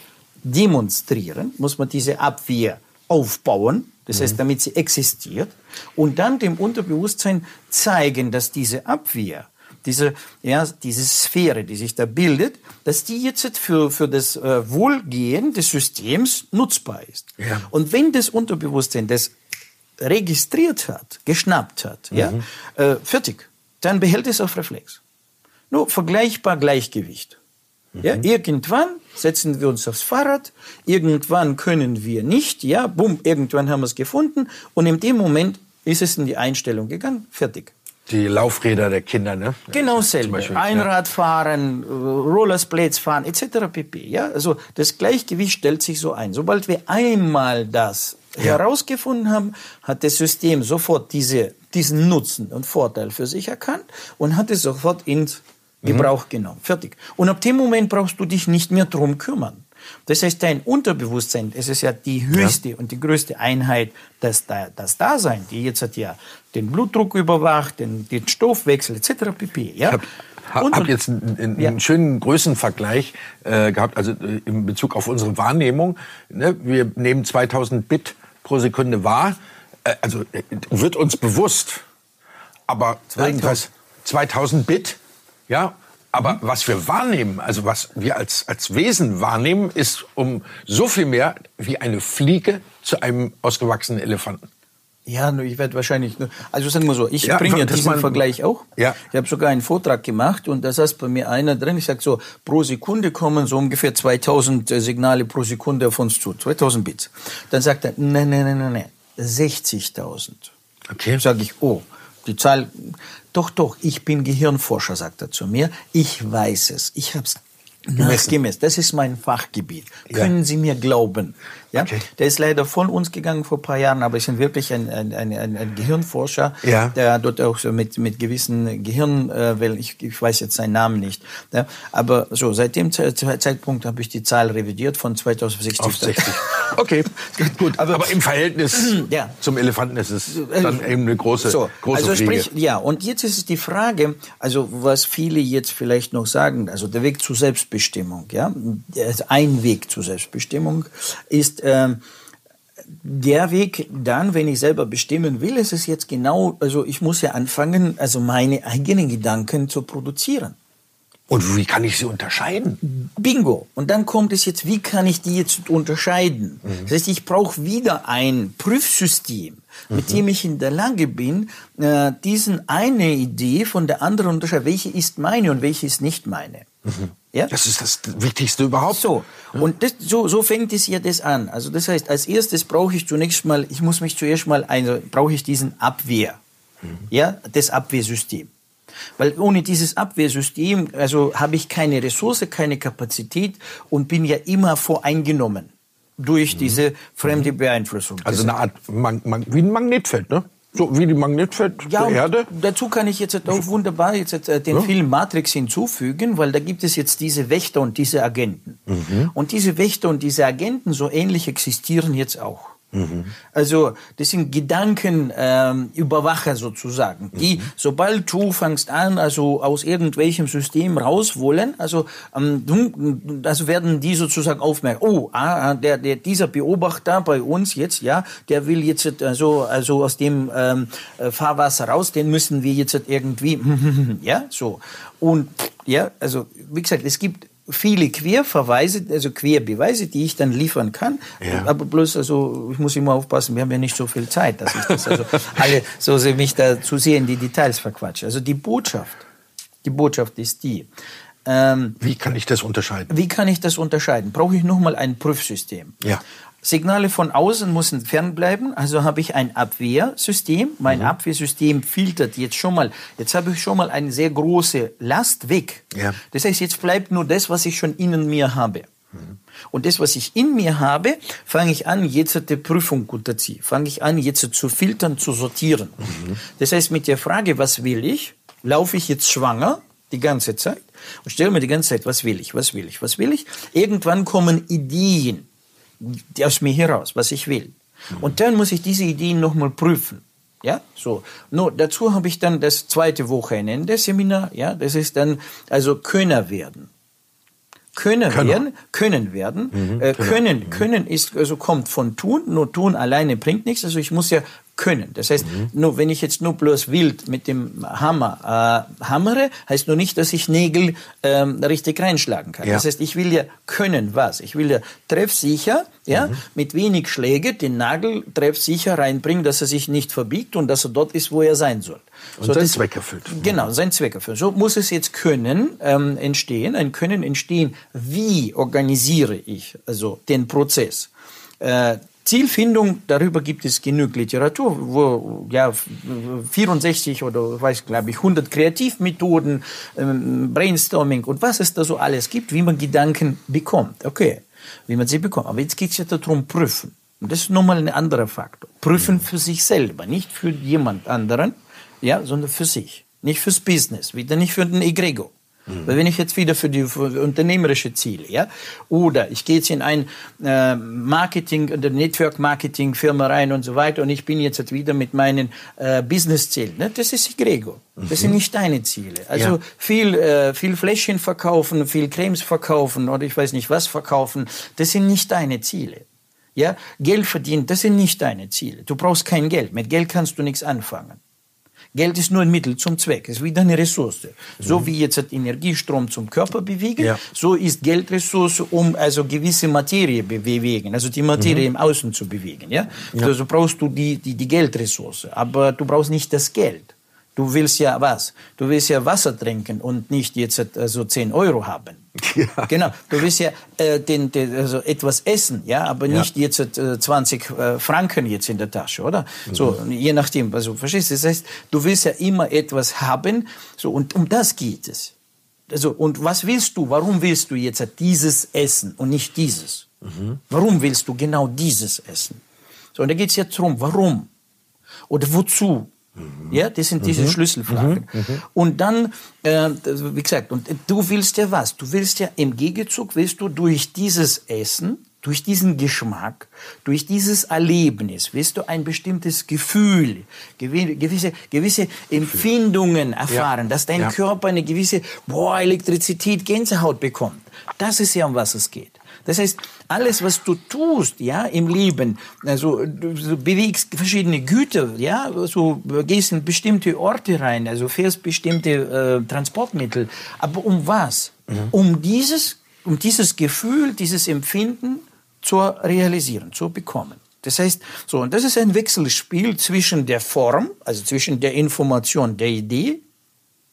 demonstrieren, muss man diese Abwehr aufbauen, das mhm. heißt, damit sie existiert, und dann dem Unterbewusstsein zeigen, dass diese Abwehr diese, ja, diese Sphäre, die sich da bildet, dass die jetzt für, für das äh, Wohlgehen des Systems nutzbar ist. Ja. Und wenn das Unterbewusstsein das registriert hat, geschnappt hat, ja, äh, fertig, dann behält es auf Reflex. Nur vergleichbar Gleichgewicht. Ja, irgendwann setzen wir uns aufs Fahrrad, irgendwann können wir nicht, ja, bumm, irgendwann haben wir es gefunden und in dem Moment ist es in die Einstellung gegangen, fertig. Die Laufräder der Kinder, ne? Genau Zum selber. Beispiel, Einrad fahren, äh, etc. pp. Ja, also das Gleichgewicht stellt sich so ein. Sobald wir einmal das herausgefunden haben, hat das System sofort diese, diesen Nutzen und Vorteil für sich erkannt und hat es sofort ins Gebrauch genommen. Fertig. Und ab dem Moment brauchst du dich nicht mehr drum kümmern. Das heißt, dein Unterbewusstsein, es ist ja die höchste und die größte Einheit, das, Da- das Dasein, die jetzt hat ja den Blutdruck überwacht, den, den Stoffwechsel etc. pp. Ja? Ich habe hab, jetzt einen, einen Ja. schönen Größenvergleich äh, gehabt, also äh, in Bezug auf unsere Wahrnehmung. Ne? Wir nehmen 2000 Bit pro Sekunde wahr, äh, also äh, wird uns bewusst, aber 2000. irgendwas 2000 Bit, ja. Aber Mhm. was wir wahrnehmen, also was wir als, als Wesen wahrnehmen, ist um so viel mehr wie eine Fliege zu einem ausgewachsenen Elefanten. Ja, ich werde wahrscheinlich, nur, also sagen wir so, ich Ja, bringe ja [laughs] diesen Vergleich auch. Ja. Ich habe sogar einen Vortrag gemacht und da saß bei mir einer drin, ich sag so, pro Sekunde kommen so ungefähr 2000 Signale pro Sekunde auf uns zu, 2000 Bits. Dann sagt er, nein, nein, nein, nein, nein, 60.000. Okay. Sage ich, oh, die Zahl, doch, doch, ich bin Gehirnforscher, sagt er zu mir. Ich weiß es. Ich habe es nachgemessen. Das ist mein Fachgebiet. Ja. Können Sie mir glauben? Ja? Okay. Der ist leider von uns gegangen vor ein paar Jahren, aber ist wirklich ein, ein, ein, ein, Gehirnforscher, Ja. der dort auch so mit, mit gewissen Gehirn, äh, ich, ich weiß jetzt seinen Namen nicht. Ja? Aber so, seit dem Ze- Ze- Zeitpunkt habe ich die Zahl revidiert von 2060 Auf 60. [laughs] Okay, gut. Aber, Aber- im Verhältnis Ja. zum Elefanten ist es dann eben eine große, So, große also Fliege. sprich, ja, und jetzt ist es die Frage, also was viele jetzt vielleicht noch sagen, also der Weg zur Selbstbestimmung, ja, ein Weg zur Selbstbestimmung ist ähm, der Weg dann, wenn ich selber bestimmen will, ist es jetzt genau, also ich muss ja anfangen, also meine eigenen Gedanken zu produzieren. Und wie kann ich sie unterscheiden? Bingo. Und dann kommt es jetzt, wie kann ich die jetzt unterscheiden? Das heißt, ich brauche wieder ein Prüfsystem, mit dem ich in der Lage bin, äh, diesen eine Idee von der anderen unterscheiden. Welche ist meine und welche ist nicht meine? Ja? Das ist das Wichtigste überhaupt. So, und das, so, so fängt es ja das an. Also das heißt, als erstes brauche ich zunächst mal, ich muss mich zuerst mal, also brauche ich diesen Abwehr, ja, das Abwehrsystem. Weil ohne dieses Abwehrsystem, also habe ich keine Ressource, keine Kapazität und bin ja immer voreingenommen durch diese fremde Beeinflussung. Also eine Art, Mag Mag wie ein Magnetfeld, ne? So wie die Magnetfeld Ja, der Erde. dazu kann ich jetzt auch wunderbar jetzt äh, den Ja. Film Matrix hinzufügen, weil da gibt es jetzt diese Wächter und diese Agenten. Mhm. Und diese Wächter und diese Agenten, so ähnlich existieren jetzt auch. Mhm. Also das sind Gedankenüberwacher ähm, sozusagen, die, Mhm. sobald du fängst an, also aus irgendwelchem System raus wollen, also, ähm, also werden die sozusagen aufmerken, oh, ah, ah, der, der, dieser Beobachter bei uns jetzt, ja, der will jetzt also, also aus dem ähm, äh, Fahrwasser raus, den müssen wir jetzt irgendwie, [laughs] ja, so. Und ja, also wie gesagt, es gibt viele Querverweise, also Querbeweise, die ich dann liefern kann. Ja. Aber bloß, also ich muss immer aufpassen, wir haben ja nicht so viel Zeit, dass ich das also alle so sehr mich da zu sehr in die Details verquatsche. Also die Botschaft, die Botschaft ist die. Ähm, Wie kann ich das unterscheiden? wie kann ich das unterscheiden? Brauche ich nochmal ein Prüfsystem? Ja. Signale von außen müssen fernbleiben, also habe ich ein Abwehrsystem. Mein Mhm. Abwehrsystem filtert jetzt schon mal, jetzt habe ich schon mal eine sehr große Last weg. Ja. Das heißt, jetzt bleibt nur das, was ich schon in mir habe. Mhm. Und das, was ich in mir habe, fange ich an, jetzt die Prüfung unterziehen. Fange ich an, jetzt zu filtern, zu sortieren. Mhm. Das heißt, mit der Frage, was will ich, laufe ich jetzt schwanger die ganze Zeit und stelle mir die ganze Zeit, was will ich, was will ich, was will ich. Irgendwann kommen Ideen aus mir heraus, was ich will. Und dann muss ich diese Ideen nochmal prüfen. Ja, so. Nur dazu habe ich dann das zweite Wochenende Seminar. Ja, das ist dann also Könner werden. Könner, Könner. werden, können werden. äh, können, können ist, also kommt von tun, nur tun alleine bringt nichts. Also ich muss ja können. Das heißt, mhm. nur wenn ich jetzt nur bloß wild mit dem Hammer äh, hammere, heißt nur nicht, dass ich Nägel ähm, richtig reinschlagen kann. Ja. Das heißt, ich will ja können was. Ich will ja treffsicher, ja, mhm. mit wenig Schläge den Nagel treffsicher reinbringen, dass er sich nicht verbiegt und dass er dort ist, wo er sein soll. Und so, seinen das, Zweck erfüllt. Genau, seinen Zweck erfüllt. So muss es jetzt Können ähm, entstehen, ein Können entstehen. Wie organisiere ich also den Prozess? Äh, Zielfindung, darüber gibt es genug Literatur, wo ja 64 oder weiß glaube ich 100 Kreativmethoden, ähm, Brainstorming und was es da so alles gibt, wie man Gedanken bekommt. Okay, wie man sie bekommt. Aber jetzt geht es ja darum, prüfen. Und das ist nochmal ein anderer Faktor. Prüfen für sich selber, nicht für jemand anderen, ja, sondern für sich. Nicht fürs Business, wieder nicht für den Egrego. Mhm. Weil wenn ich jetzt wieder für die für unternehmerische Ziele, ja, oder ich gehe jetzt in ein äh, Marketing oder Network Marketing Firma rein und so weiter und ich bin jetzt wieder mit meinen äh, Business Zielen, ne? das ist Grego. Das mhm. sind nicht deine Ziele. Also ja. viel äh, viel Fläschchen verkaufen, viel Cremes verkaufen oder ich weiß nicht was verkaufen, das sind nicht deine Ziele. Ja, Geld verdienen, das sind nicht deine Ziele. Du brauchst kein Geld. Mit Geld kannst du nichts anfangen. Geld ist nur ein Mittel zum Zweck. Es ist wieder eine Ressource. So mhm. wie jetzt Energiestrom zum Körper bewegen, ja. so ist Geldressource, um also gewisse Materie bewegen, also die Materie mhm. im Außen zu bewegen. Ja? ja. Also brauchst du die, die, die Geldressource, aber du brauchst nicht das Geld. Du willst ja was? Du willst ja Wasser trinken und nicht jetzt also 10 Euro haben. [laughs] Ja. Genau. Du willst ja äh, den, den, also etwas essen, ja, aber ja. nicht jetzt äh, 20 äh, Franken jetzt in der Tasche, oder? Mhm. So, je nachdem. Also, verstehst du? Das heißt, du willst ja immer etwas haben, so, und um das geht es. Also, und was willst du? Warum willst du jetzt dieses essen und nicht dieses? Mhm. Warum willst du genau dieses essen? So, und da geht es jetzt darum, warum? Oder wozu? Mhm. Ja, das sind diese mhm. Schlüsselfragen. Mhm. mhm. Und dann, äh, wie gesagt, und du willst ja was? Du willst ja im Gegenzug, willst du durch dieses Essen, durch diesen Geschmack, durch dieses Erlebnis, willst du ein bestimmtes Gefühl, gewisse, gewisse Empfindungen erfahren, ja. dass dein ja. Körper eine gewisse, boah, Elektrizität, Gänsehaut bekommt. Das ist ja, um was es geht. Das heißt, alles, was du tust, ja, im Leben, also du bewegst verschiedene Güter, ja, so gehst in bestimmte Orte rein, also fährst bestimmte äh, Transportmittel. Aber um was? Mhm. Um dieses, um dieses Gefühl, dieses Empfinden zu realisieren, zu bekommen. Das heißt, so, und das ist ein Wechselspiel zwischen der Form, also zwischen der Information, der Idee,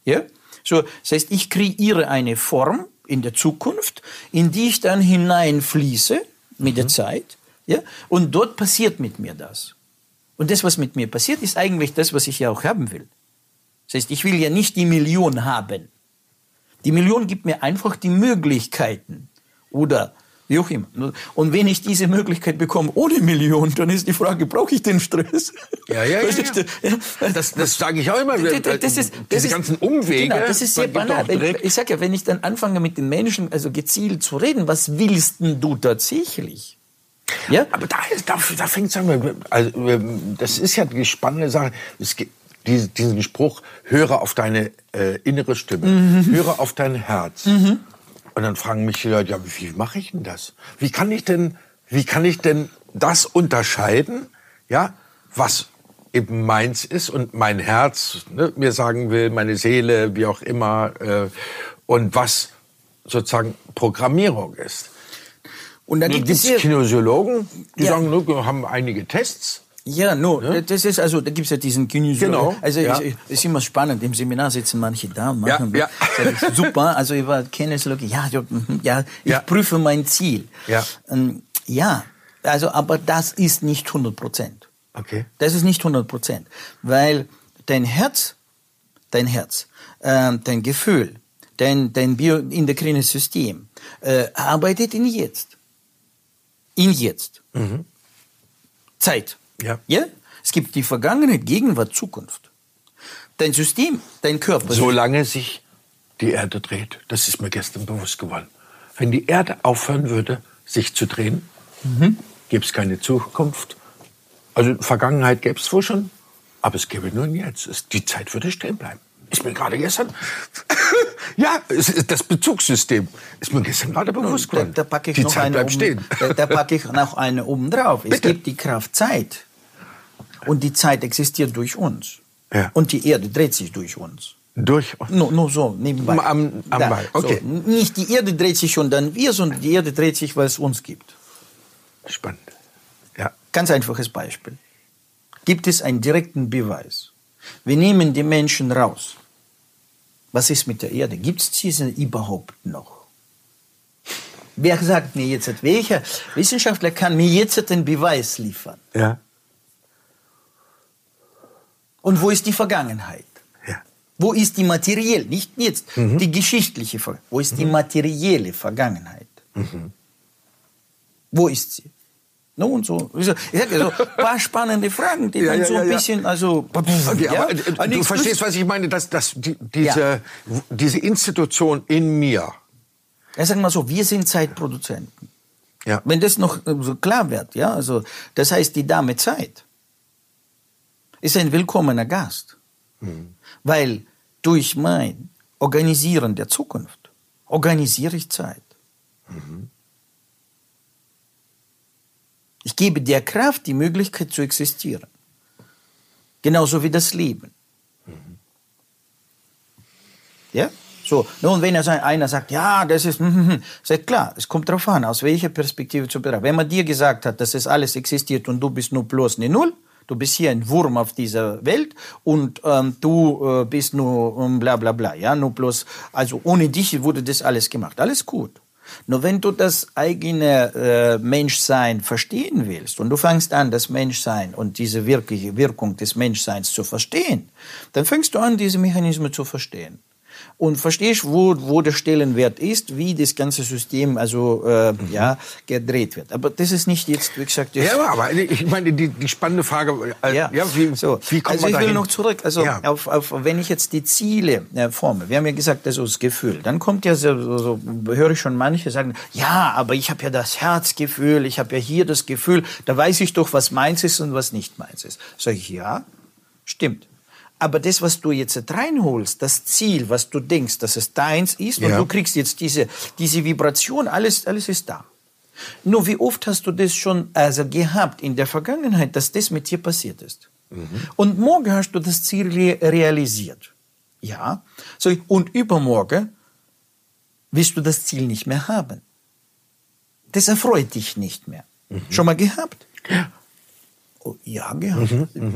ja, so, das heißt, ich kreiere eine Form, in der Zukunft, in die ich dann hineinfließe mit mhm. der Zeit. Ja? Und dort passiert mit mir das. Und das, was mit mir passiert, ist eigentlich das, was ich ja auch haben will. Das heißt, ich will ja nicht die Million haben. Die Million gibt mir einfach die Möglichkeiten oder wie auch immer. Und wenn ich diese Möglichkeit bekomme ohne Million, dann ist die Frage, brauche ich den Stress? Ja, ja, [laughs] ja. ja. Das, das sage ich auch immer. Das, das ist, Diese ist, ganzen Umwege. Genau, das ist sehr banal. Ich, ich sage ja, wenn ich dann anfange mit den Menschen also gezielt zu reden, was willst denn du tatsächlich? Ja? Aber da, da, da fängt es an. Also, das ist ja die spannende Sache. Es gibt diesen Spruch, höre auf deine äh, innere Stimme, mhm. höre auf dein Herz. Mhm. Und dann fragen mich die Leute, ja, wie mache ich denn das? Wie kann ich denn, wie kann ich denn das unterscheiden, ja, was eben meins ist und mein Herz ne, mir sagen will, meine Seele, wie auch immer, äh, und was sozusagen Programmierung ist. Und dann gibt es Kinesiologen, die ja. sagen, ne, wir haben einige Tests ja, no, ja? das ist also, da gibt's ja diesen Kinesiologen. Genau. Also ja. es ist immer spannend. Im Seminar sitzen manche da und machen ja, ja. super. Also ich war Kinesiologe. Ja, mhm, ja, ich ja. prüfe mein Ziel. Ja. Ähm, ja, also aber das ist nicht 100 Prozent. Okay. Das ist nicht 100 Prozent, weil dein Herz, dein Herz, äh, dein Gefühl, dein dein bioendokrines System äh, arbeitet in jetzt, in jetzt. Mhm. Zeit. Ja. ja? Es gibt die Vergangenheit, Gegenwart, Zukunft. Dein System, dein Körper. Solange sich die Erde dreht. Das ist mir gestern bewusst geworden. Wenn die Erde aufhören würde, sich zu drehen, mhm. gäbe es keine Zukunft. Also Vergangenheit gäbe es wohl schon, aber es gäbe nur ein Jetzt. Die Zeit würde stehen bleiben. Ist mir gerade gestern, [coughs] ja, das Bezugssystem ist mir gestern gerade bewusst geworden. Da, da packe ich die noch Zeit eine bleibt um, stehen. Da, da packe ich [laughs] noch eine oben drauf. Es gibt die Kraft Zeit. Und die Zeit existiert durch uns. Ja. Und die Erde dreht sich durch uns. Durch uns. Nur, nur so, nebenbei. Am, am Da. Okay. So, nicht die Erde dreht sich und dann wir, sondern die Erde dreht sich, weil es uns gibt. Spannend. Ja. Ganz einfaches Beispiel. Gibt es einen direkten Beweis? Wir nehmen die Menschen raus. Was ist mit der Erde? Gibt es diese überhaupt noch? Wer sagt mir jetzt, welcher Wissenschaftler kann mir jetzt den Beweis liefern? Ja. Und wo ist die Vergangenheit? Ja. Wo ist die materielle, nicht jetzt Mhm. die geschichtliche Vergangenheit, wo ist die materielle Vergangenheit? Mhm. Wo ist sie? No, und so. Ich sag ja, so ein [laughs] paar spannende Fragen, die Ja, dann ja, so ein ja. bisschen, also. Okay, aber äh, aber du nichts verstehst, was ich meine, dass, dass die, diese, diese Institution in mir, Ja, sagen wir so, wir sind Zeitproduzenten. ja, Wenn das noch äh, so klar wird, ja, also, das heißt, die Dame Zeit ist ein willkommener Gast. Weil durch mein Organisieren der Zukunft organisiere ich Zeit. Ich gebe der Kraft die Möglichkeit zu existieren. Genauso wie das Leben. Ja? So, nun, wenn einer sagt, ja, das ist, hm, [laughs] sagt klar, es kommt darauf an, aus welcher Perspektive zu betrachten. Wenn man dir gesagt hat, dass es alles existiert und du bist nur bloß eine Null, du bist hier ein Wurm auf dieser Welt und ähm, du äh, bist nur ähm, bla bla bla, ja, nur bloß, also ohne dich wurde das alles gemacht, alles gut. Nur wenn du das eigene äh, Menschsein verstehen willst und du fängst an, das Menschsein und diese wirkliche Wirkung des Menschseins zu verstehen, dann fängst du an, diese Mechanismen zu verstehen und verstehst, wo, wo der Stellenwert ist, wie das ganze System also äh, ja gedreht wird. Aber das ist nicht jetzt, wie gesagt, ja, aber ich meine, die, die spannende Frage, äh, ja, wie, so. wie kommt also man ich dahin? will noch zurück, also Ja. auf, auf, wenn ich jetzt die Ziele äh, forme, wir haben ja gesagt, also das Gefühl, dann kommt ja so, so, so höre ich schon manche sagen, ja, aber ich habe ja das Herzgefühl, ich habe ja hier das Gefühl, da weiß ich doch, was meins ist und was nicht meins ist. Sag ich, ja, stimmt. Aber das, was du jetzt reinholst, das Ziel, was du denkst, dass es deins ist, und Ja. du kriegst jetzt diese, diese Vibration, alles, alles ist da. Nur wie oft hast du das schon also gehabt in der Vergangenheit, dass das mit dir passiert ist? Und morgen hast du das Ziel re realisiert. Ja. So, und übermorgen wirst du das Ziel nicht mehr haben. Das erfreut dich nicht mehr. Schon mal gehabt? Ja. Oh, ja, gehabt.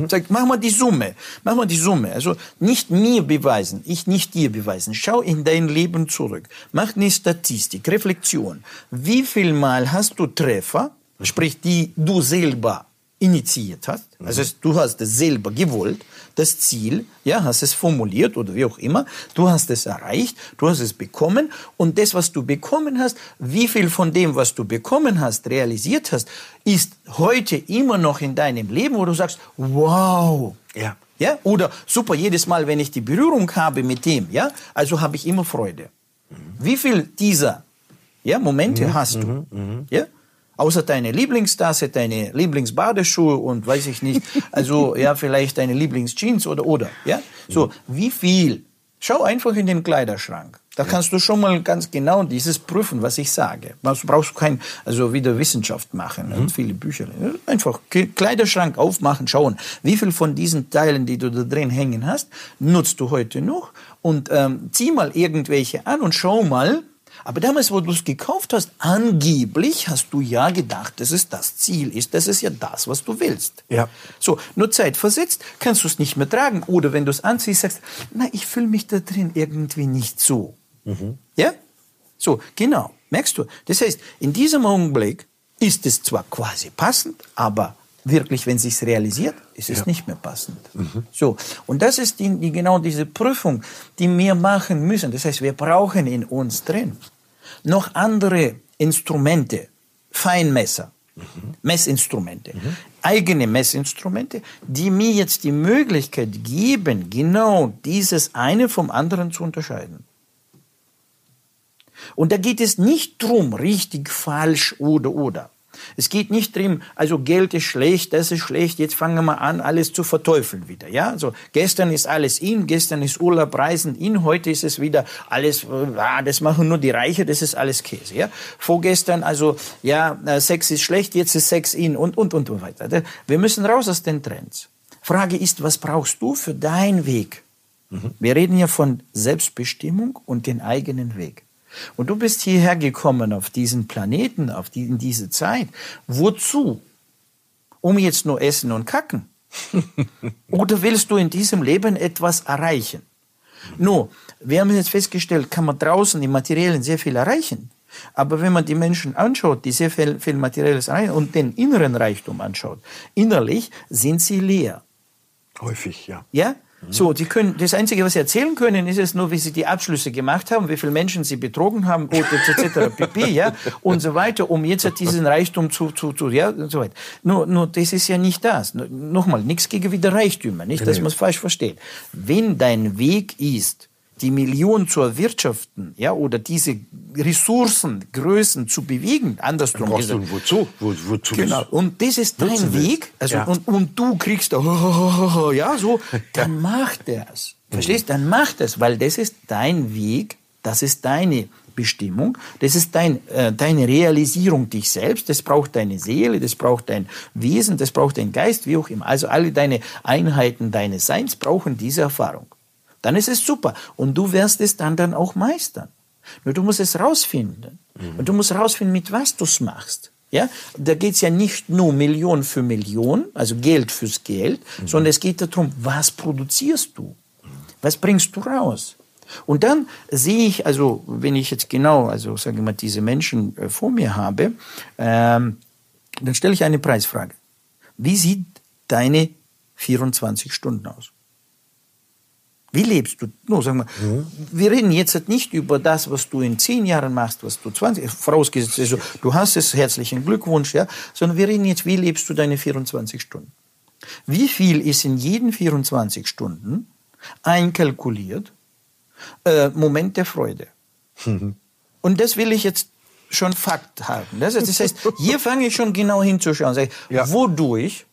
Sag, mach mal die Summe. Mach mal die Summe. Also nicht mir beweisen, ich nicht dir beweisen. Schau in dein Leben zurück. Mach eine Statistik, Reflexion. Wie viel Mal hast du Treffer, sprich die du selber initiiert hast, also es- du hast es selber gewollt, das Ziel, ja, hast es formuliert oder wie auch immer, du hast es erreicht, du hast es bekommen und das, was du bekommen hast, wie viel von dem, was du bekommen hast, realisiert hast, ist heute immer noch in deinem Leben, wo du sagst, wow, Ja. ja, oder super, jedes Mal, wenn ich die Berührung habe mit dem, ja, also habe ich immer Freude. Wie viel dieser ja, Momente hast du? Ja? Außer deine Lieblingstasse, deine Lieblingsbadeschuhe und weiß ich nicht, also ja, vielleicht deine Lieblingsjeans oder oder, ja? So, wie viel? Schau einfach in den Kleiderschrank. Da kannst du schon mal ganz genau dieses prüfen, was ich sage. Du brauchst kein, also wieder Wissenschaft machen und viele Bücher. Einfach Kleiderschrank aufmachen, schauen, wie viel von diesen Teilen, die du da drin hängen hast, nutzt du heute noch und ähm, zieh mal irgendwelche an und schau mal, aber damals, wo du es gekauft hast, angeblich hast du ja gedacht, dass es das Ziel ist, das ist ja das, was du willst. Ja. So, nur Zeit versetzt, kannst du es nicht mehr tragen. Oder wenn du es anziehst, sagst, na, ich fühle mich da drin irgendwie nicht so. Ja? So, genau. Merkst du? Das heißt, in diesem Augenblick ist es zwar quasi passend, aber wirklich, wenn sich's realisiert, ist es nicht mehr passend. So. Und das ist die, die, genau diese Prüfung, die wir machen müssen. Das heißt, wir brauchen in uns drin noch andere Instrumente, Feinmesser, Messinstrumente, eigene Messinstrumente, die mir jetzt die Möglichkeit geben, genau dieses eine vom anderen zu unterscheiden. Und da geht es nicht drum, richtig, falsch oder oder. Es geht nicht drum, also Geld ist schlecht, das ist schlecht, jetzt fangen wir an, alles zu verteufeln wieder. Ja, also gestern ist alles in, gestern ist Urlaub, Reisen in, heute ist es wieder alles, äh, ah, das machen nur die Reiche, das ist alles Käse. Ja, vorgestern, also ja, äh, Sex ist schlecht, jetzt ist Sex in und und und und weiter. Wir müssen raus aus den Trends. Frage ist, was brauchst du für deinen Weg? Mhm. Wir reden ja von Selbstbestimmung und den eigenen Weg. Und du bist hierher gekommen auf diesen Planeten, auf die, in diese Zeit. Wozu? Um jetzt nur essen und kacken? [laughs] Oder willst du in diesem Leben etwas erreichen? Nur, wir haben jetzt festgestellt, kann man draußen im Materiellen sehr viel erreichen. Aber wenn man die Menschen anschaut, die sehr viel, viel Materielles erreichen und den inneren Reichtum anschaut, innerlich sind sie leer. Häufig, ja. Ja? So, die können, das Einzige, was sie erzählen können, ist es nur, wie sie die Abschlüsse gemacht haben, wie viele Menschen sie betrogen haben, etc. pp, [laughs] ja, und so weiter, um jetzt diesen Reichtum zu, zu, zu, ja, und so weiter. Nur, nur, das ist ja nicht das. Nochmal, nichts gegen wieder Reichtümer, nicht, dass man es falsch versteht. Wenn dein Weg ist, die Million zu erwirtschaften, ja, oder diese Ressourcen, Größen zu bewegen, andersrum Brauchst gesagt. Du wozu? Wo, wozu? Genau. Und das ist dein Weg, also, ja. und, und du kriegst da, [laughs] ja, so, dann mach das. Verstehst? Dann mach das, weil das ist dein Weg, das ist deine Bestimmung, das ist dein, äh, deine Realisierung dich selbst, das braucht deine Seele, das braucht dein Wesen, das braucht dein Geist, wie auch immer. Also alle deine Einheiten deines Seins brauchen diese Erfahrung dann ist es super. Und du wirst es dann, dann auch meistern. Nur du musst es rausfinden. Mhm. Und du musst rausfinden, mit was du es machst. Ja, da geht es ja nicht nur Million für Million, also Geld fürs Geld, mhm. sondern es geht darum, was produzierst du? Was bringst du raus? Und dann sehe ich, also wenn ich jetzt genau, also sage ich mal, diese Menschen äh, vor mir habe, ähm, dann stelle ich eine Preisfrage. Wie sieht deine 24 Stunden aus? Wie lebst du? No, sagen wir, mhm. wir reden jetzt nicht über das, was du in zehn Jahren machst, was du 20, vorausgesetzt, also, du hast es, herzlichen Glückwunsch, ja, sondern wir reden jetzt, wie lebst du deine 24 Stunden? Wie viel ist in jeden 24 Stunden einkalkuliert äh, Moment der Freude? Mhm. [laughs] Und das will ich jetzt schon Fakt halten. Das heißt, hier fange ich schon genau hinzuschauen, sage, ja. wodurch,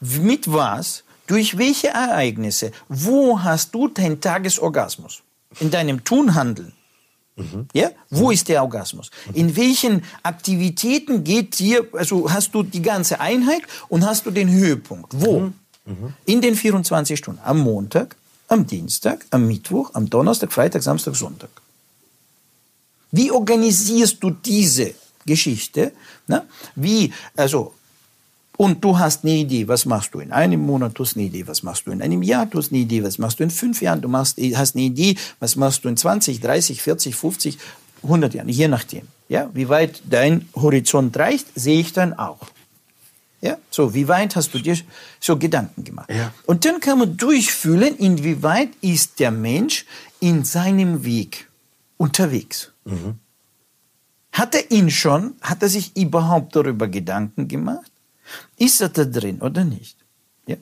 mit was, durch welche Ereignisse? Wo hast du deinen Tagesorgasmus? In deinem Tun, Handeln. Mhm. Ja? Wo mhm. ist der Orgasmus? In welchen Aktivitäten geht dir, also hast du die ganze Einheit und hast du den Höhepunkt? Wo? Mhm. mhm. In den 24 Stunden. Am Montag, am Dienstag, am Mittwoch, am Donnerstag, Freitag, Samstag, Sonntag. Wie organisierst du diese Geschichte? Na? Wie, also und du hast eine Idee, was machst du in einem Monat, du hast eine Idee, was machst du in einem Jahr, du hast eine Idee, was machst du in fünf Jahren, du machst, hast eine Idee, was machst du in 20, 30, 40, 50, 100 Jahren, je nachdem. Ja, wie weit dein Horizont reicht, sehe ich dann auch. Ja, so, wie weit hast du dir so Gedanken gemacht? Ja. Und dann kann man durchfühlen, inwieweit ist der Mensch in seinem Weg unterwegs. Mhm. Hat er ihn schon, hat er sich überhaupt darüber Gedanken gemacht? Ist er da drin oder nicht? Ja.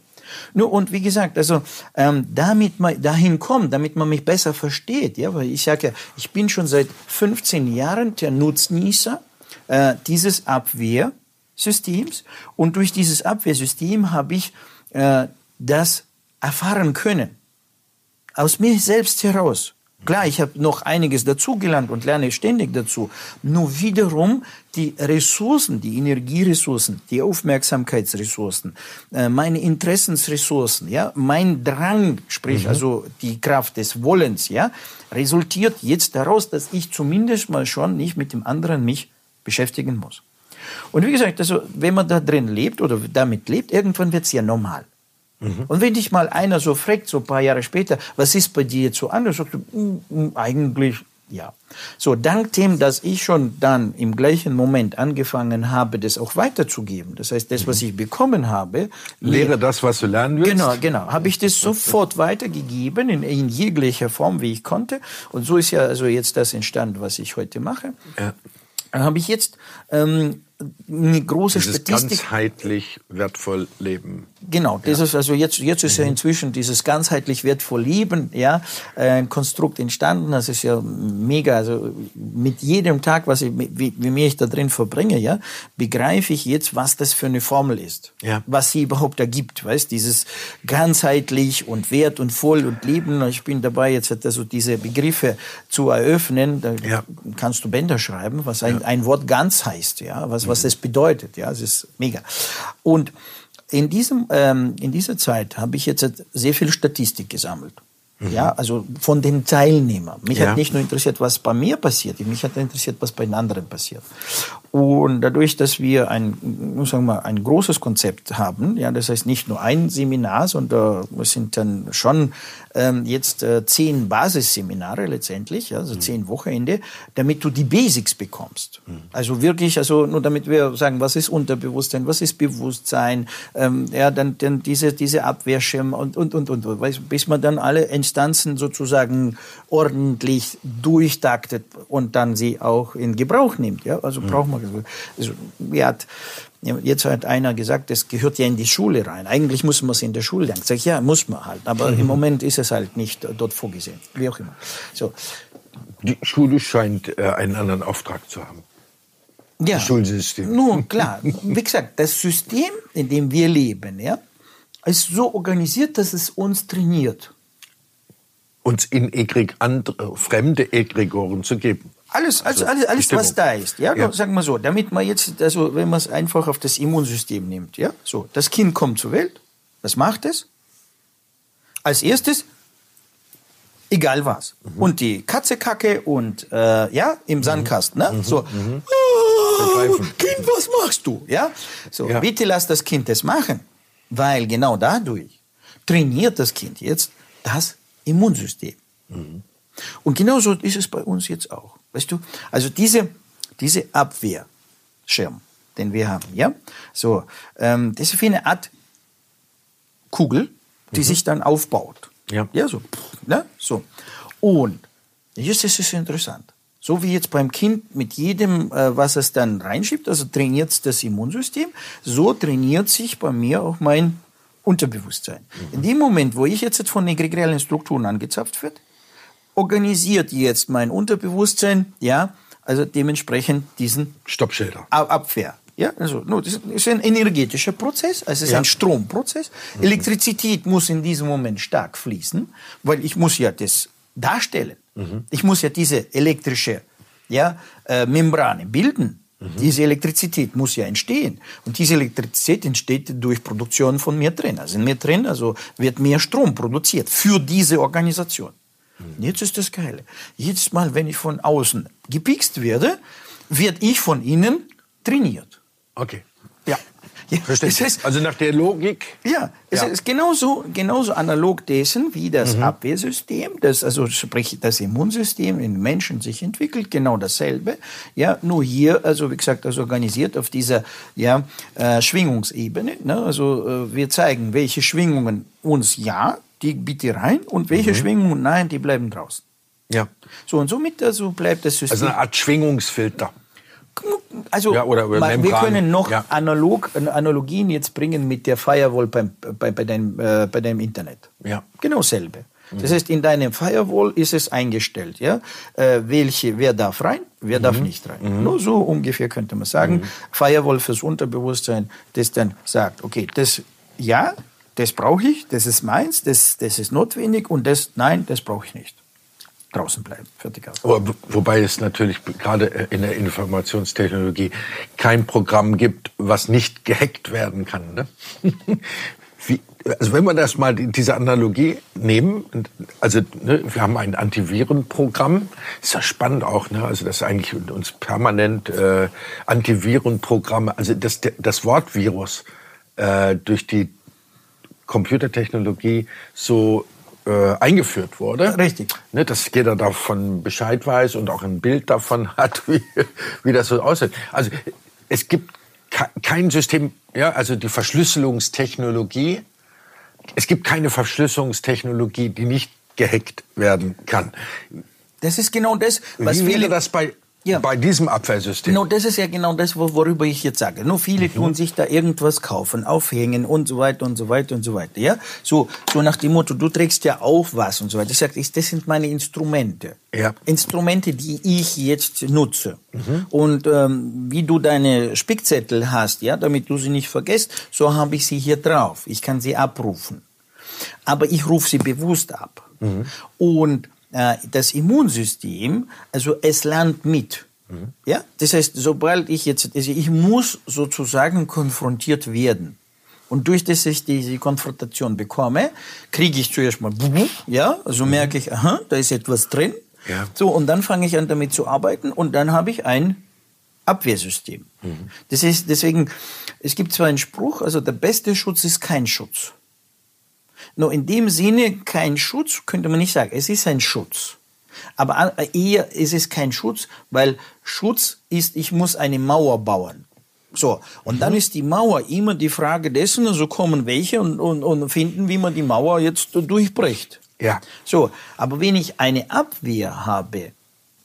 Nur, und wie gesagt, also ähm, damit man dahin kommt, damit man mich besser versteht, ja, weil ich sage ja, ich bin schon seit 15 Jahren der Nutznießer äh, dieses Abwehrsystems und durch dieses Abwehrsystem habe ich äh, das erfahren können. Aus mir selbst heraus. Klar, ich habe noch einiges dazugelernt und lerne ständig dazu. Nur wiederum die Ressourcen, die Energieressourcen, die Aufmerksamkeitsressourcen, äh, meine Interessensressourcen, ja, mein Drang, sprich mhm. also die Kraft des Wollens, ja, resultiert jetzt daraus, dass ich zumindest mal schon nicht mit dem anderen mich beschäftigen muss. Und wie gesagt, also wenn man da drin lebt oder damit lebt, irgendwann wird es ja normal. Mhm. Und wenn dich mal einer so fragt, so ein paar Jahre später, was ist bei dir jetzt so anders, sagst du, mm, mm, eigentlich ja. So, dank dem, dass ich schon dann im gleichen Moment angefangen habe, das auch weiterzugeben. Das heißt, das, was mhm. ich bekommen habe. Lehre das, was du lernen willst. Genau, genau. Habe ich das sofort weitergegeben, in, in jeglicher Form, wie ich konnte. Und so ist ja also jetzt das entstanden, was ich heute mache. Ja. Dann habe ich jetzt ähm, eine große dieses Statistik. ganzheitlich wertvoll leben. Genau, das ja. ist also jetzt, jetzt ist mhm. ja inzwischen dieses ganzheitlich wertvoll leben, ja, ein Konstrukt entstanden. Das ist ja mega. Also mit jedem Tag, was ich, wie, wie mehr ich da drin verbringe, ja, begreife ich jetzt, was das für eine Formel ist. Ja. Was sie überhaupt ergibt, weißt, dieses ganzheitlich und wert und voll und leben. Ich bin dabei, jetzt also diese Begriffe zu eröffnen. Da ja. kannst du Bänder schreiben, was ein, ein Wort ganz heißt, ja, was, was mhm. das bedeutet, ja. Es ist mega. Und in diesem, ähm, in dieser Zeit habe ich jetzt sehr viel Statistik gesammelt. Ja, also von den Teilnehmern. Mich Ja. hat nicht nur interessiert, was bei mir passiert, mich hat interessiert, was bei den anderen passiert. Und dadurch, dass wir ein, sagen wir mal, ein großes Konzept haben, ja, das heißt nicht nur ein Seminar, sondern es sind dann schon ähm, jetzt äh, zehn Basisseminare letztendlich, ja, also zehn Wochenende, damit du die Basics bekommst. Also wirklich, also nur damit wir sagen, was ist Unterbewusstsein, was ist Bewusstsein, ähm, ja, dann, dann diese, diese Abwehrschirm und, und, und, und, bis man dann alle Instanzen sozusagen ordentlich durchtaktet und dann sie auch in Gebrauch nimmt, ja, also braucht man, also, wie hat, Jetzt hat einer gesagt, das gehört ja in die Schule rein. Eigentlich muss man es in der Schule lernen. Sag ich, ja, muss man halt. Aber im Moment ist es halt nicht dort vorgesehen. Wie auch immer. So. Die Schule scheint äh, einen anderen Auftrag zu haben. Ja. Das Schulsystem. Nun, [laughs] klar. Wie gesagt, das System, in dem wir leben, ja, ist so organisiert, dass es uns trainiert. Uns in Egrig andere, fremde Egregoren zu geben. Alles, also, alles, alles was da ist. Ja, Ja. sagen wir so, damit man jetzt, also wenn man es einfach auf das Immunsystem nimmt, ja, so, das Kind kommt zur Welt, was macht es? Als erstes, egal was. Mhm. Und die Katze kacke und, äh, ja, im Sandkasten, ne? So, ah, Mhm. Begreifen. Kind, was machst du? Ja, so, Ja. bitte lass das Kind das machen, weil genau dadurch trainiert das Kind jetzt das Immunsystem. Und genauso ist es bei uns jetzt auch. Weißt du? Also diese, diese Abwehrschirm, den wir haben, ja? So, ähm, das ist wie eine Art Kugel, die sich dann aufbaut. Ja. Ja, so. Ne? so. Und jetzt ist es interessant. So wie jetzt beim Kind mit jedem, äh, was es dann reinschiebt, also trainiert es das Immunsystem, so trainiert sich bei mir auch mein Unterbewusstsein. In dem Moment, wo ich jetzt von egregialen Strukturen angezapft wird, organisiert jetzt mein Unterbewusstsein, ja, also dementsprechend diesen Stoppschilder. Ab- Abwehr. Ja, also, no, das ist ein energetischer Prozess, also es ist Ja. ein Stromprozess. Elektrizität muss in diesem Moment stark fließen, weil ich muss ja das darstellen. Ich muss ja diese elektrische ja, äh, Membrane bilden. Diese Elektrizität muss ja entstehen. Und diese Elektrizität entsteht durch Produktion von mehr drin. Also in mehr drin, also wird mehr Strom produziert für diese Organisation. Und Jetzt ist das Geile. Jedes Mal, wenn ich von außen gepikst werde, werde ich von innen trainiert. Okay. Ja. [laughs] Verstehe. das heißt, also nach der Logik. ja, es Ja. ist genauso, genauso analog dessen, wie das Mhm. Abwehrsystem, das, also sprich das Immunsystem in Menschen sich entwickelt, genau dasselbe. Ja, nur hier, also wie gesagt, das organisiert auf dieser ja, äh, Schwingungsebene. Ne? Also äh, wir zeigen, welche Schwingungen uns ja, die bitte rein, und Mhm. welche Schwingungen nein, die bleiben draußen. Ja. So und somit also bleibt das System. Also eine Art Schwingungsfilter. Also Ja, oder- oder wir können noch Ja. analog, Analogien jetzt bringen mit der Firewall beim, bei, bei, deinem, äh, bei deinem Internet. Ja. Genau dasselbe. Das heißt, in deinem Firewall ist es eingestellt, ja, äh, welche, wer darf rein, wer darf nicht rein. Nur so ungefähr könnte man sagen. Firewall fürs Unterbewusstsein, das dann sagt, okay, das ja, das brauche ich, das ist meins, das, das ist notwendig und das nein, das brauche ich nicht. Draußen bleiben, fertig aus. Wobei es natürlich gerade äh, in der Informationstechnologie kein Programm gibt, was nicht gehackt werden kann. Ne? [laughs] Wie, also wenn wir das mal die- diese Analogie nehmen, also ne, wir haben ein Antivirenprogramm, ist ja spannend auch, ne? also das eigentlich uns permanent äh, Antivirenprogramme, also das, das Wort Virus äh, durch die Computertechnologie so äh, eingeführt wurde. Richtig. Ne, dass jeder davon Bescheid weiß und auch ein Bild davon [laughs] hat, wie, wie das so aussieht. Also es gibt ke- kein System, ja, also die Verschlüsselungstechnologie, es gibt keine Verschlüsselungstechnologie, die nicht gehackt werden kann. Das ist genau das, was wie viele das bei, Ja. bei diesem Abwehrsystem? Genau, das ist ja genau das, wo- worüber ich jetzt sage. Nur viele tun sich da irgendwas kaufen, aufhängen und so weiter und so weiter und so weiter. Ja, so so nach dem Motto, du trägst ja auch was und so weiter. Ich sage, das sind meine Instrumente. Ja. Instrumente, die ich jetzt nutze. Und ähm, wie du deine Spickzettel hast, ja, damit du sie nicht vergisst, so habe ich sie hier drauf. Ich kann sie abrufen. Aber ich rufe sie bewusst ab. Und äh, das Immunsystem, also es lernt mit. Ja, das heißt, sobald ich jetzt, also ich muss sozusagen konfrontiert werden. Und durch das ich diese Konfrontation bekomme, kriege ich zuerst mal, ja, also merke ich, aha, da ist etwas drin. Ja. So, und dann fange ich an damit zu arbeiten und dann habe ich ein Abwehrsystem. Mhm. Das ist, deswegen, es gibt zwar einen Spruch, also der beste Schutz ist kein Schutz. Nur in dem Sinne kein Schutz könnte man nicht sagen. Es ist ein Schutz. Aber eher ist es kein Schutz, weil Schutz ist, ich muss eine Mauer bauen. So, und dann ist die Mauer immer die Frage dessen, also kommen welche und, und, und finden, wie man die Mauer jetzt durchbricht. Ja. So, aber wenn ich eine Abwehr habe,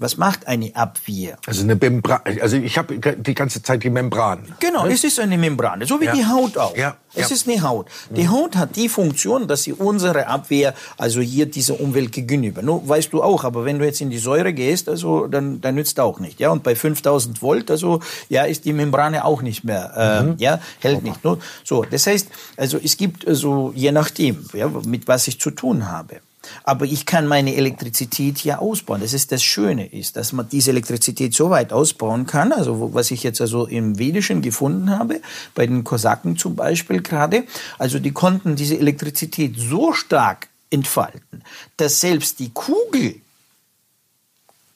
was macht eine Abwehr? Also eine Membran. Also ich habe die ganze Zeit die Membran. Genau, Ne? es ist eine Membran, so wie Ja. die Haut auch. Ja, Es ja. ist eine Haut. Die Haut hat die Funktion, dass sie unsere Abwehr, also hier dieser Umwelt gegenüber. Nur weißt du auch, aber wenn du jetzt in die Säure gehst, also dann, dann nützt auch nicht. Ja, und bei 5000 Volt, also ja, ist die Membrane auch nicht mehr, äh, Mhm. ja, hält nicht. Nur, so, das heißt, also es gibt also je nachdem, ja, mit was ich zu tun habe. Aber ich kann meine Elektrizität ja ausbauen. Das ist das Schöne ist, dass man diese Elektrizität so weit ausbauen kann, also was ich jetzt also im Vedischen gefunden habe, bei den Kosaken zum Beispiel gerade, also die konnten diese Elektrizität so stark entfalten, dass selbst die Kugel,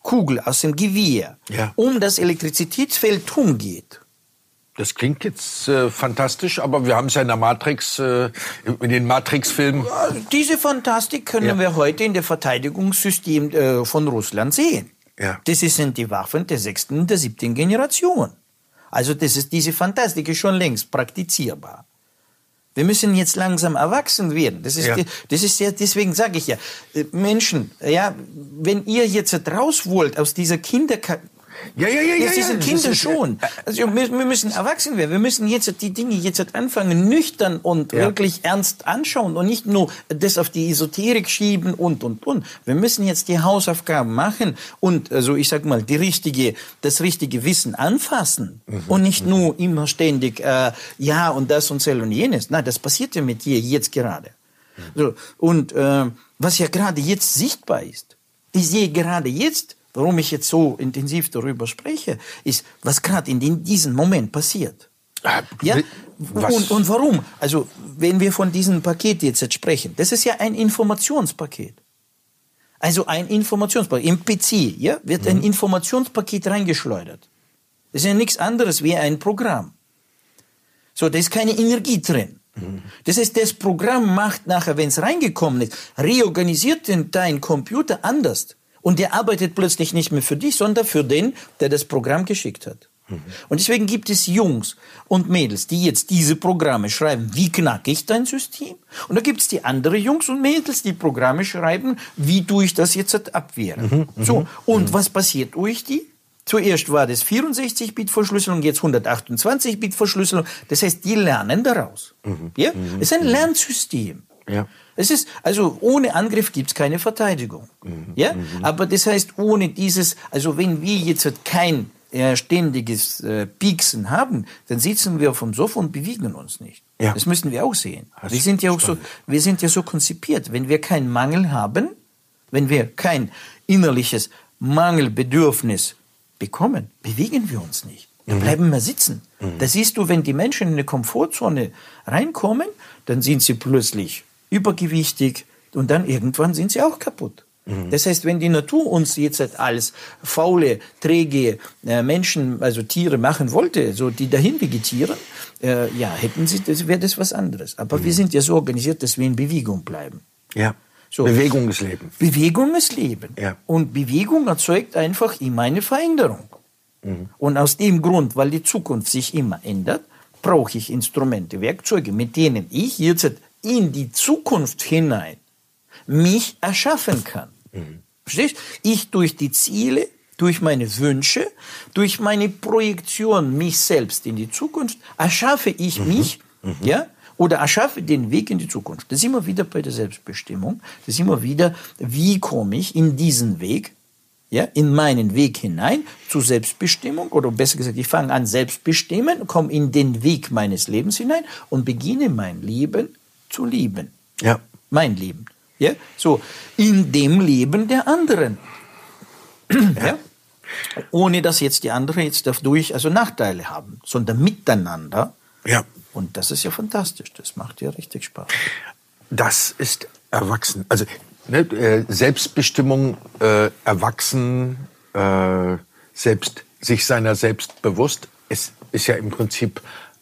Kugel aus dem Gewehr Ja. um das Elektrizitätsfeld rumgeht. Das klingt jetzt äh, fantastisch, aber wir haben es ja in der Matrix, äh, in den Matrix-Filmen. Diese Fantastik können Ja. wir heute in der Verteidigungssystem äh, von Russland sehen. Ja. Das sind die Waffen der sechsten und der siebten Generation. Also das ist diese Fantastik ist schon längst praktizierbar. Wir müssen jetzt langsam erwachsen werden. Das ist, Ja. das ist ja, deswegen sage ich ja, äh, Menschen, ja, wenn ihr jetzt raus wollt aus dieser Kinder, Ja, ja, ja, ja. das ja, sind das Kinder schon. Also wir, wir müssen erwachsen werden. Wir müssen jetzt die Dinge jetzt anfangen, nüchtern und Ja. wirklich ernst anschauen und nicht nur das auf die Esoterik schieben und, und, und. Wir müssen jetzt die Hausaufgaben machen und, also ich sag mal, die richtige, das richtige Wissen anfassen Mhm. und nicht nur immer ständig, äh, ja und das und das und jenes. Nein, das passiert ja mit dir jetzt gerade. Mhm. So, und äh, was ja gerade jetzt sichtbar ist, ich sehe gerade jetzt, warum ich jetzt so intensiv darüber spreche, ist, was gerade in diesem Moment passiert. Ah, Ja? was- Und, und warum? Also, wenn wir von diesem Paket jetzt, sprechen, das ist ja ein Informationspaket. Also ein Informationspaket. Im PC ja, wird Mhm. ein Informationspaket reingeschleudert. Das ist ja nichts anderes wie ein Programm. So, da ist keine Energie drin. Das heißt, das Programm macht nachher, wenn es reingekommen ist, reorganisiert den, dein Computer anders. Und der arbeitet plötzlich nicht mehr für dich, sondern für den, der das Programm geschickt hat. Und deswegen gibt es Jungs und Mädels, die jetzt diese Programme schreiben, wie knacke ich dein System? Und da gibt es die andere Jungs und Mädels, die Programme schreiben, wie tue ich das jetzt abwehren? so, und was passiert durch die? Zuerst war das 64-Bit-Verschlüsselung, jetzt 128-Bit-Verschlüsselung. Das heißt, die lernen daraus. Ja? Es ist ein Lernsystem. Ja. Es ist, also ohne Angriff gibt's keine Verteidigung. Ja? Aber das heißt, ohne dieses, also wenn wir jetzt halt kein äh, ständiges äh, Pieksen haben, dann sitzen wir auf dem Sofa und bewegen uns nicht. Ja. Das müssen wir auch sehen. Hast wir sind ja auch so, spannend. wir sind ja so konzipiert. Wenn wir keinen Mangel haben, wenn wir kein innerliches Mangelbedürfnis bekommen, bewegen wir uns nicht. Da bleiben wir sitzen. Da siehst du, wenn die Menschen in eine Komfortzone reinkommen, dann sind sie plötzlich übergewichtig und dann irgendwann sind sie auch kaputt. Das heißt, wenn die Natur uns jetzt halt als faule, träge äh, Menschen, also Tiere machen wollte, so die dahin vegetieren, äh, ja, hätten sie, das wäre das was anderes. Aber wir sind ja so organisiert, dass wir in Bewegung bleiben. Ja. So. Bewegung ist Leben. Bewegung ist Leben. Ja. Und Bewegung erzeugt einfach immer eine Veränderung. Und aus dem Grund, weil die Zukunft sich immer ändert, brauche ich Instrumente, Werkzeuge, mit denen ich jetzt in die Zukunft hinein mich erschaffen kann. Verstehst? Ich durch die Ziele, durch meine Wünsche, durch meine Projektion mich selbst in die Zukunft, erschaffe ich mich, ja, oder erschaffe den Weg in die Zukunft. Das ist immer wieder bei der Selbstbestimmung. Das ist immer wieder, wie komme ich in diesen Weg, ja, in meinen Weg hinein zur Selbstbestimmung oder besser gesagt, ich fange an selbstbestimmen, komme in den Weg meines Lebens hinein und beginne mein Leben zu lieben. Ja. Mein Leben. Ja, so in dem Leben der anderen. ja. Ohne dass jetzt die anderen jetzt dadurch also Nachteile haben, sondern miteinander Ja. Und das ist ja fantastisch. Das macht ja richtig Spaß. Das ist erwachsen. Also ne, äh, Selbstbestimmung, äh, erwachsen, äh, selbst sich seiner selbst bewusst, ist, ist ja im Prinzip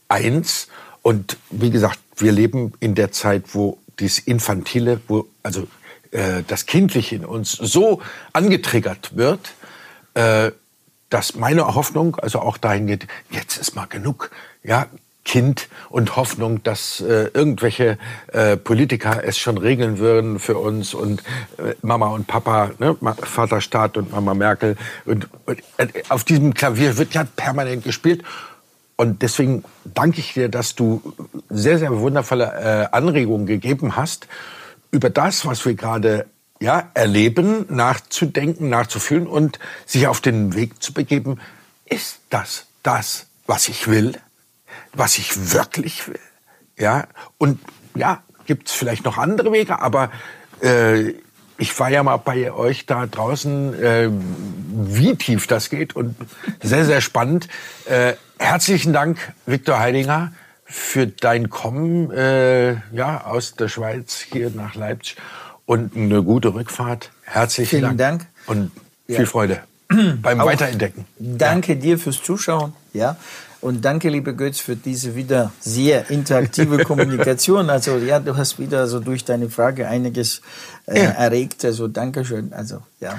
eins. Und wie gesagt, wir leben in der Zeit, wo dieses Infantile, wo also äh, das Kindliche in uns so angetriggert wird, äh, dass meine Hoffnung also auch dahin geht, jetzt ist mal genug. Ja, Kind und Hoffnung, dass äh, irgendwelche äh, Politiker es schon regeln würden für uns und äh, Mama und Papa, ne, Vater Staat und Mama Merkel. Und, und äh, auf diesem Klavier wird ja permanent gespielt. Und deswegen danke ich dir, dass du sehr, sehr wundervolle äh, Anregungen gegeben hast, über das, was wir gerade ja, erleben, nachzudenken, nachzufühlen und sich auf den Weg zu begeben. Ist das das, was ich will? was ich wirklich will. Ja, und ja, gibt es vielleicht noch andere Wege, aber äh, ich war ja mal bei euch da draußen, äh, wie tief das geht und sehr, sehr spannend. Äh, herzlichen Dank, Viktor Heidinger, für dein Kommen äh, ja, aus der Schweiz hier nach Leipzig und eine gute Rückfahrt. Herzlichen Vielen Dank. Dank. Und viel ja. Freude [clears throat] beim Auch Weiterentdecken. Danke ja. dir fürs Zuschauen. Ja. Und danke, liebe Götz, für diese wieder sehr interaktive [laughs] Kommunikation. Also ja, du hast wieder so durch deine Frage einiges äh, ja. erregt. Also Dankeschön. Also ja.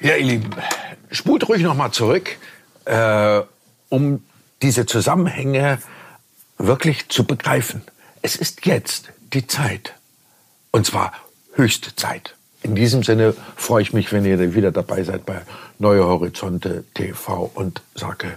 Ja, ihr Lieben, spult ruhig noch mal zurück, äh, um diese Zusammenhänge wirklich zu begreifen. Es ist jetzt die Zeit. Und zwar höchste Zeit. In diesem Sinne freue ich mich, wenn ihr wieder dabei seid bei Neue Horizonte TV und sage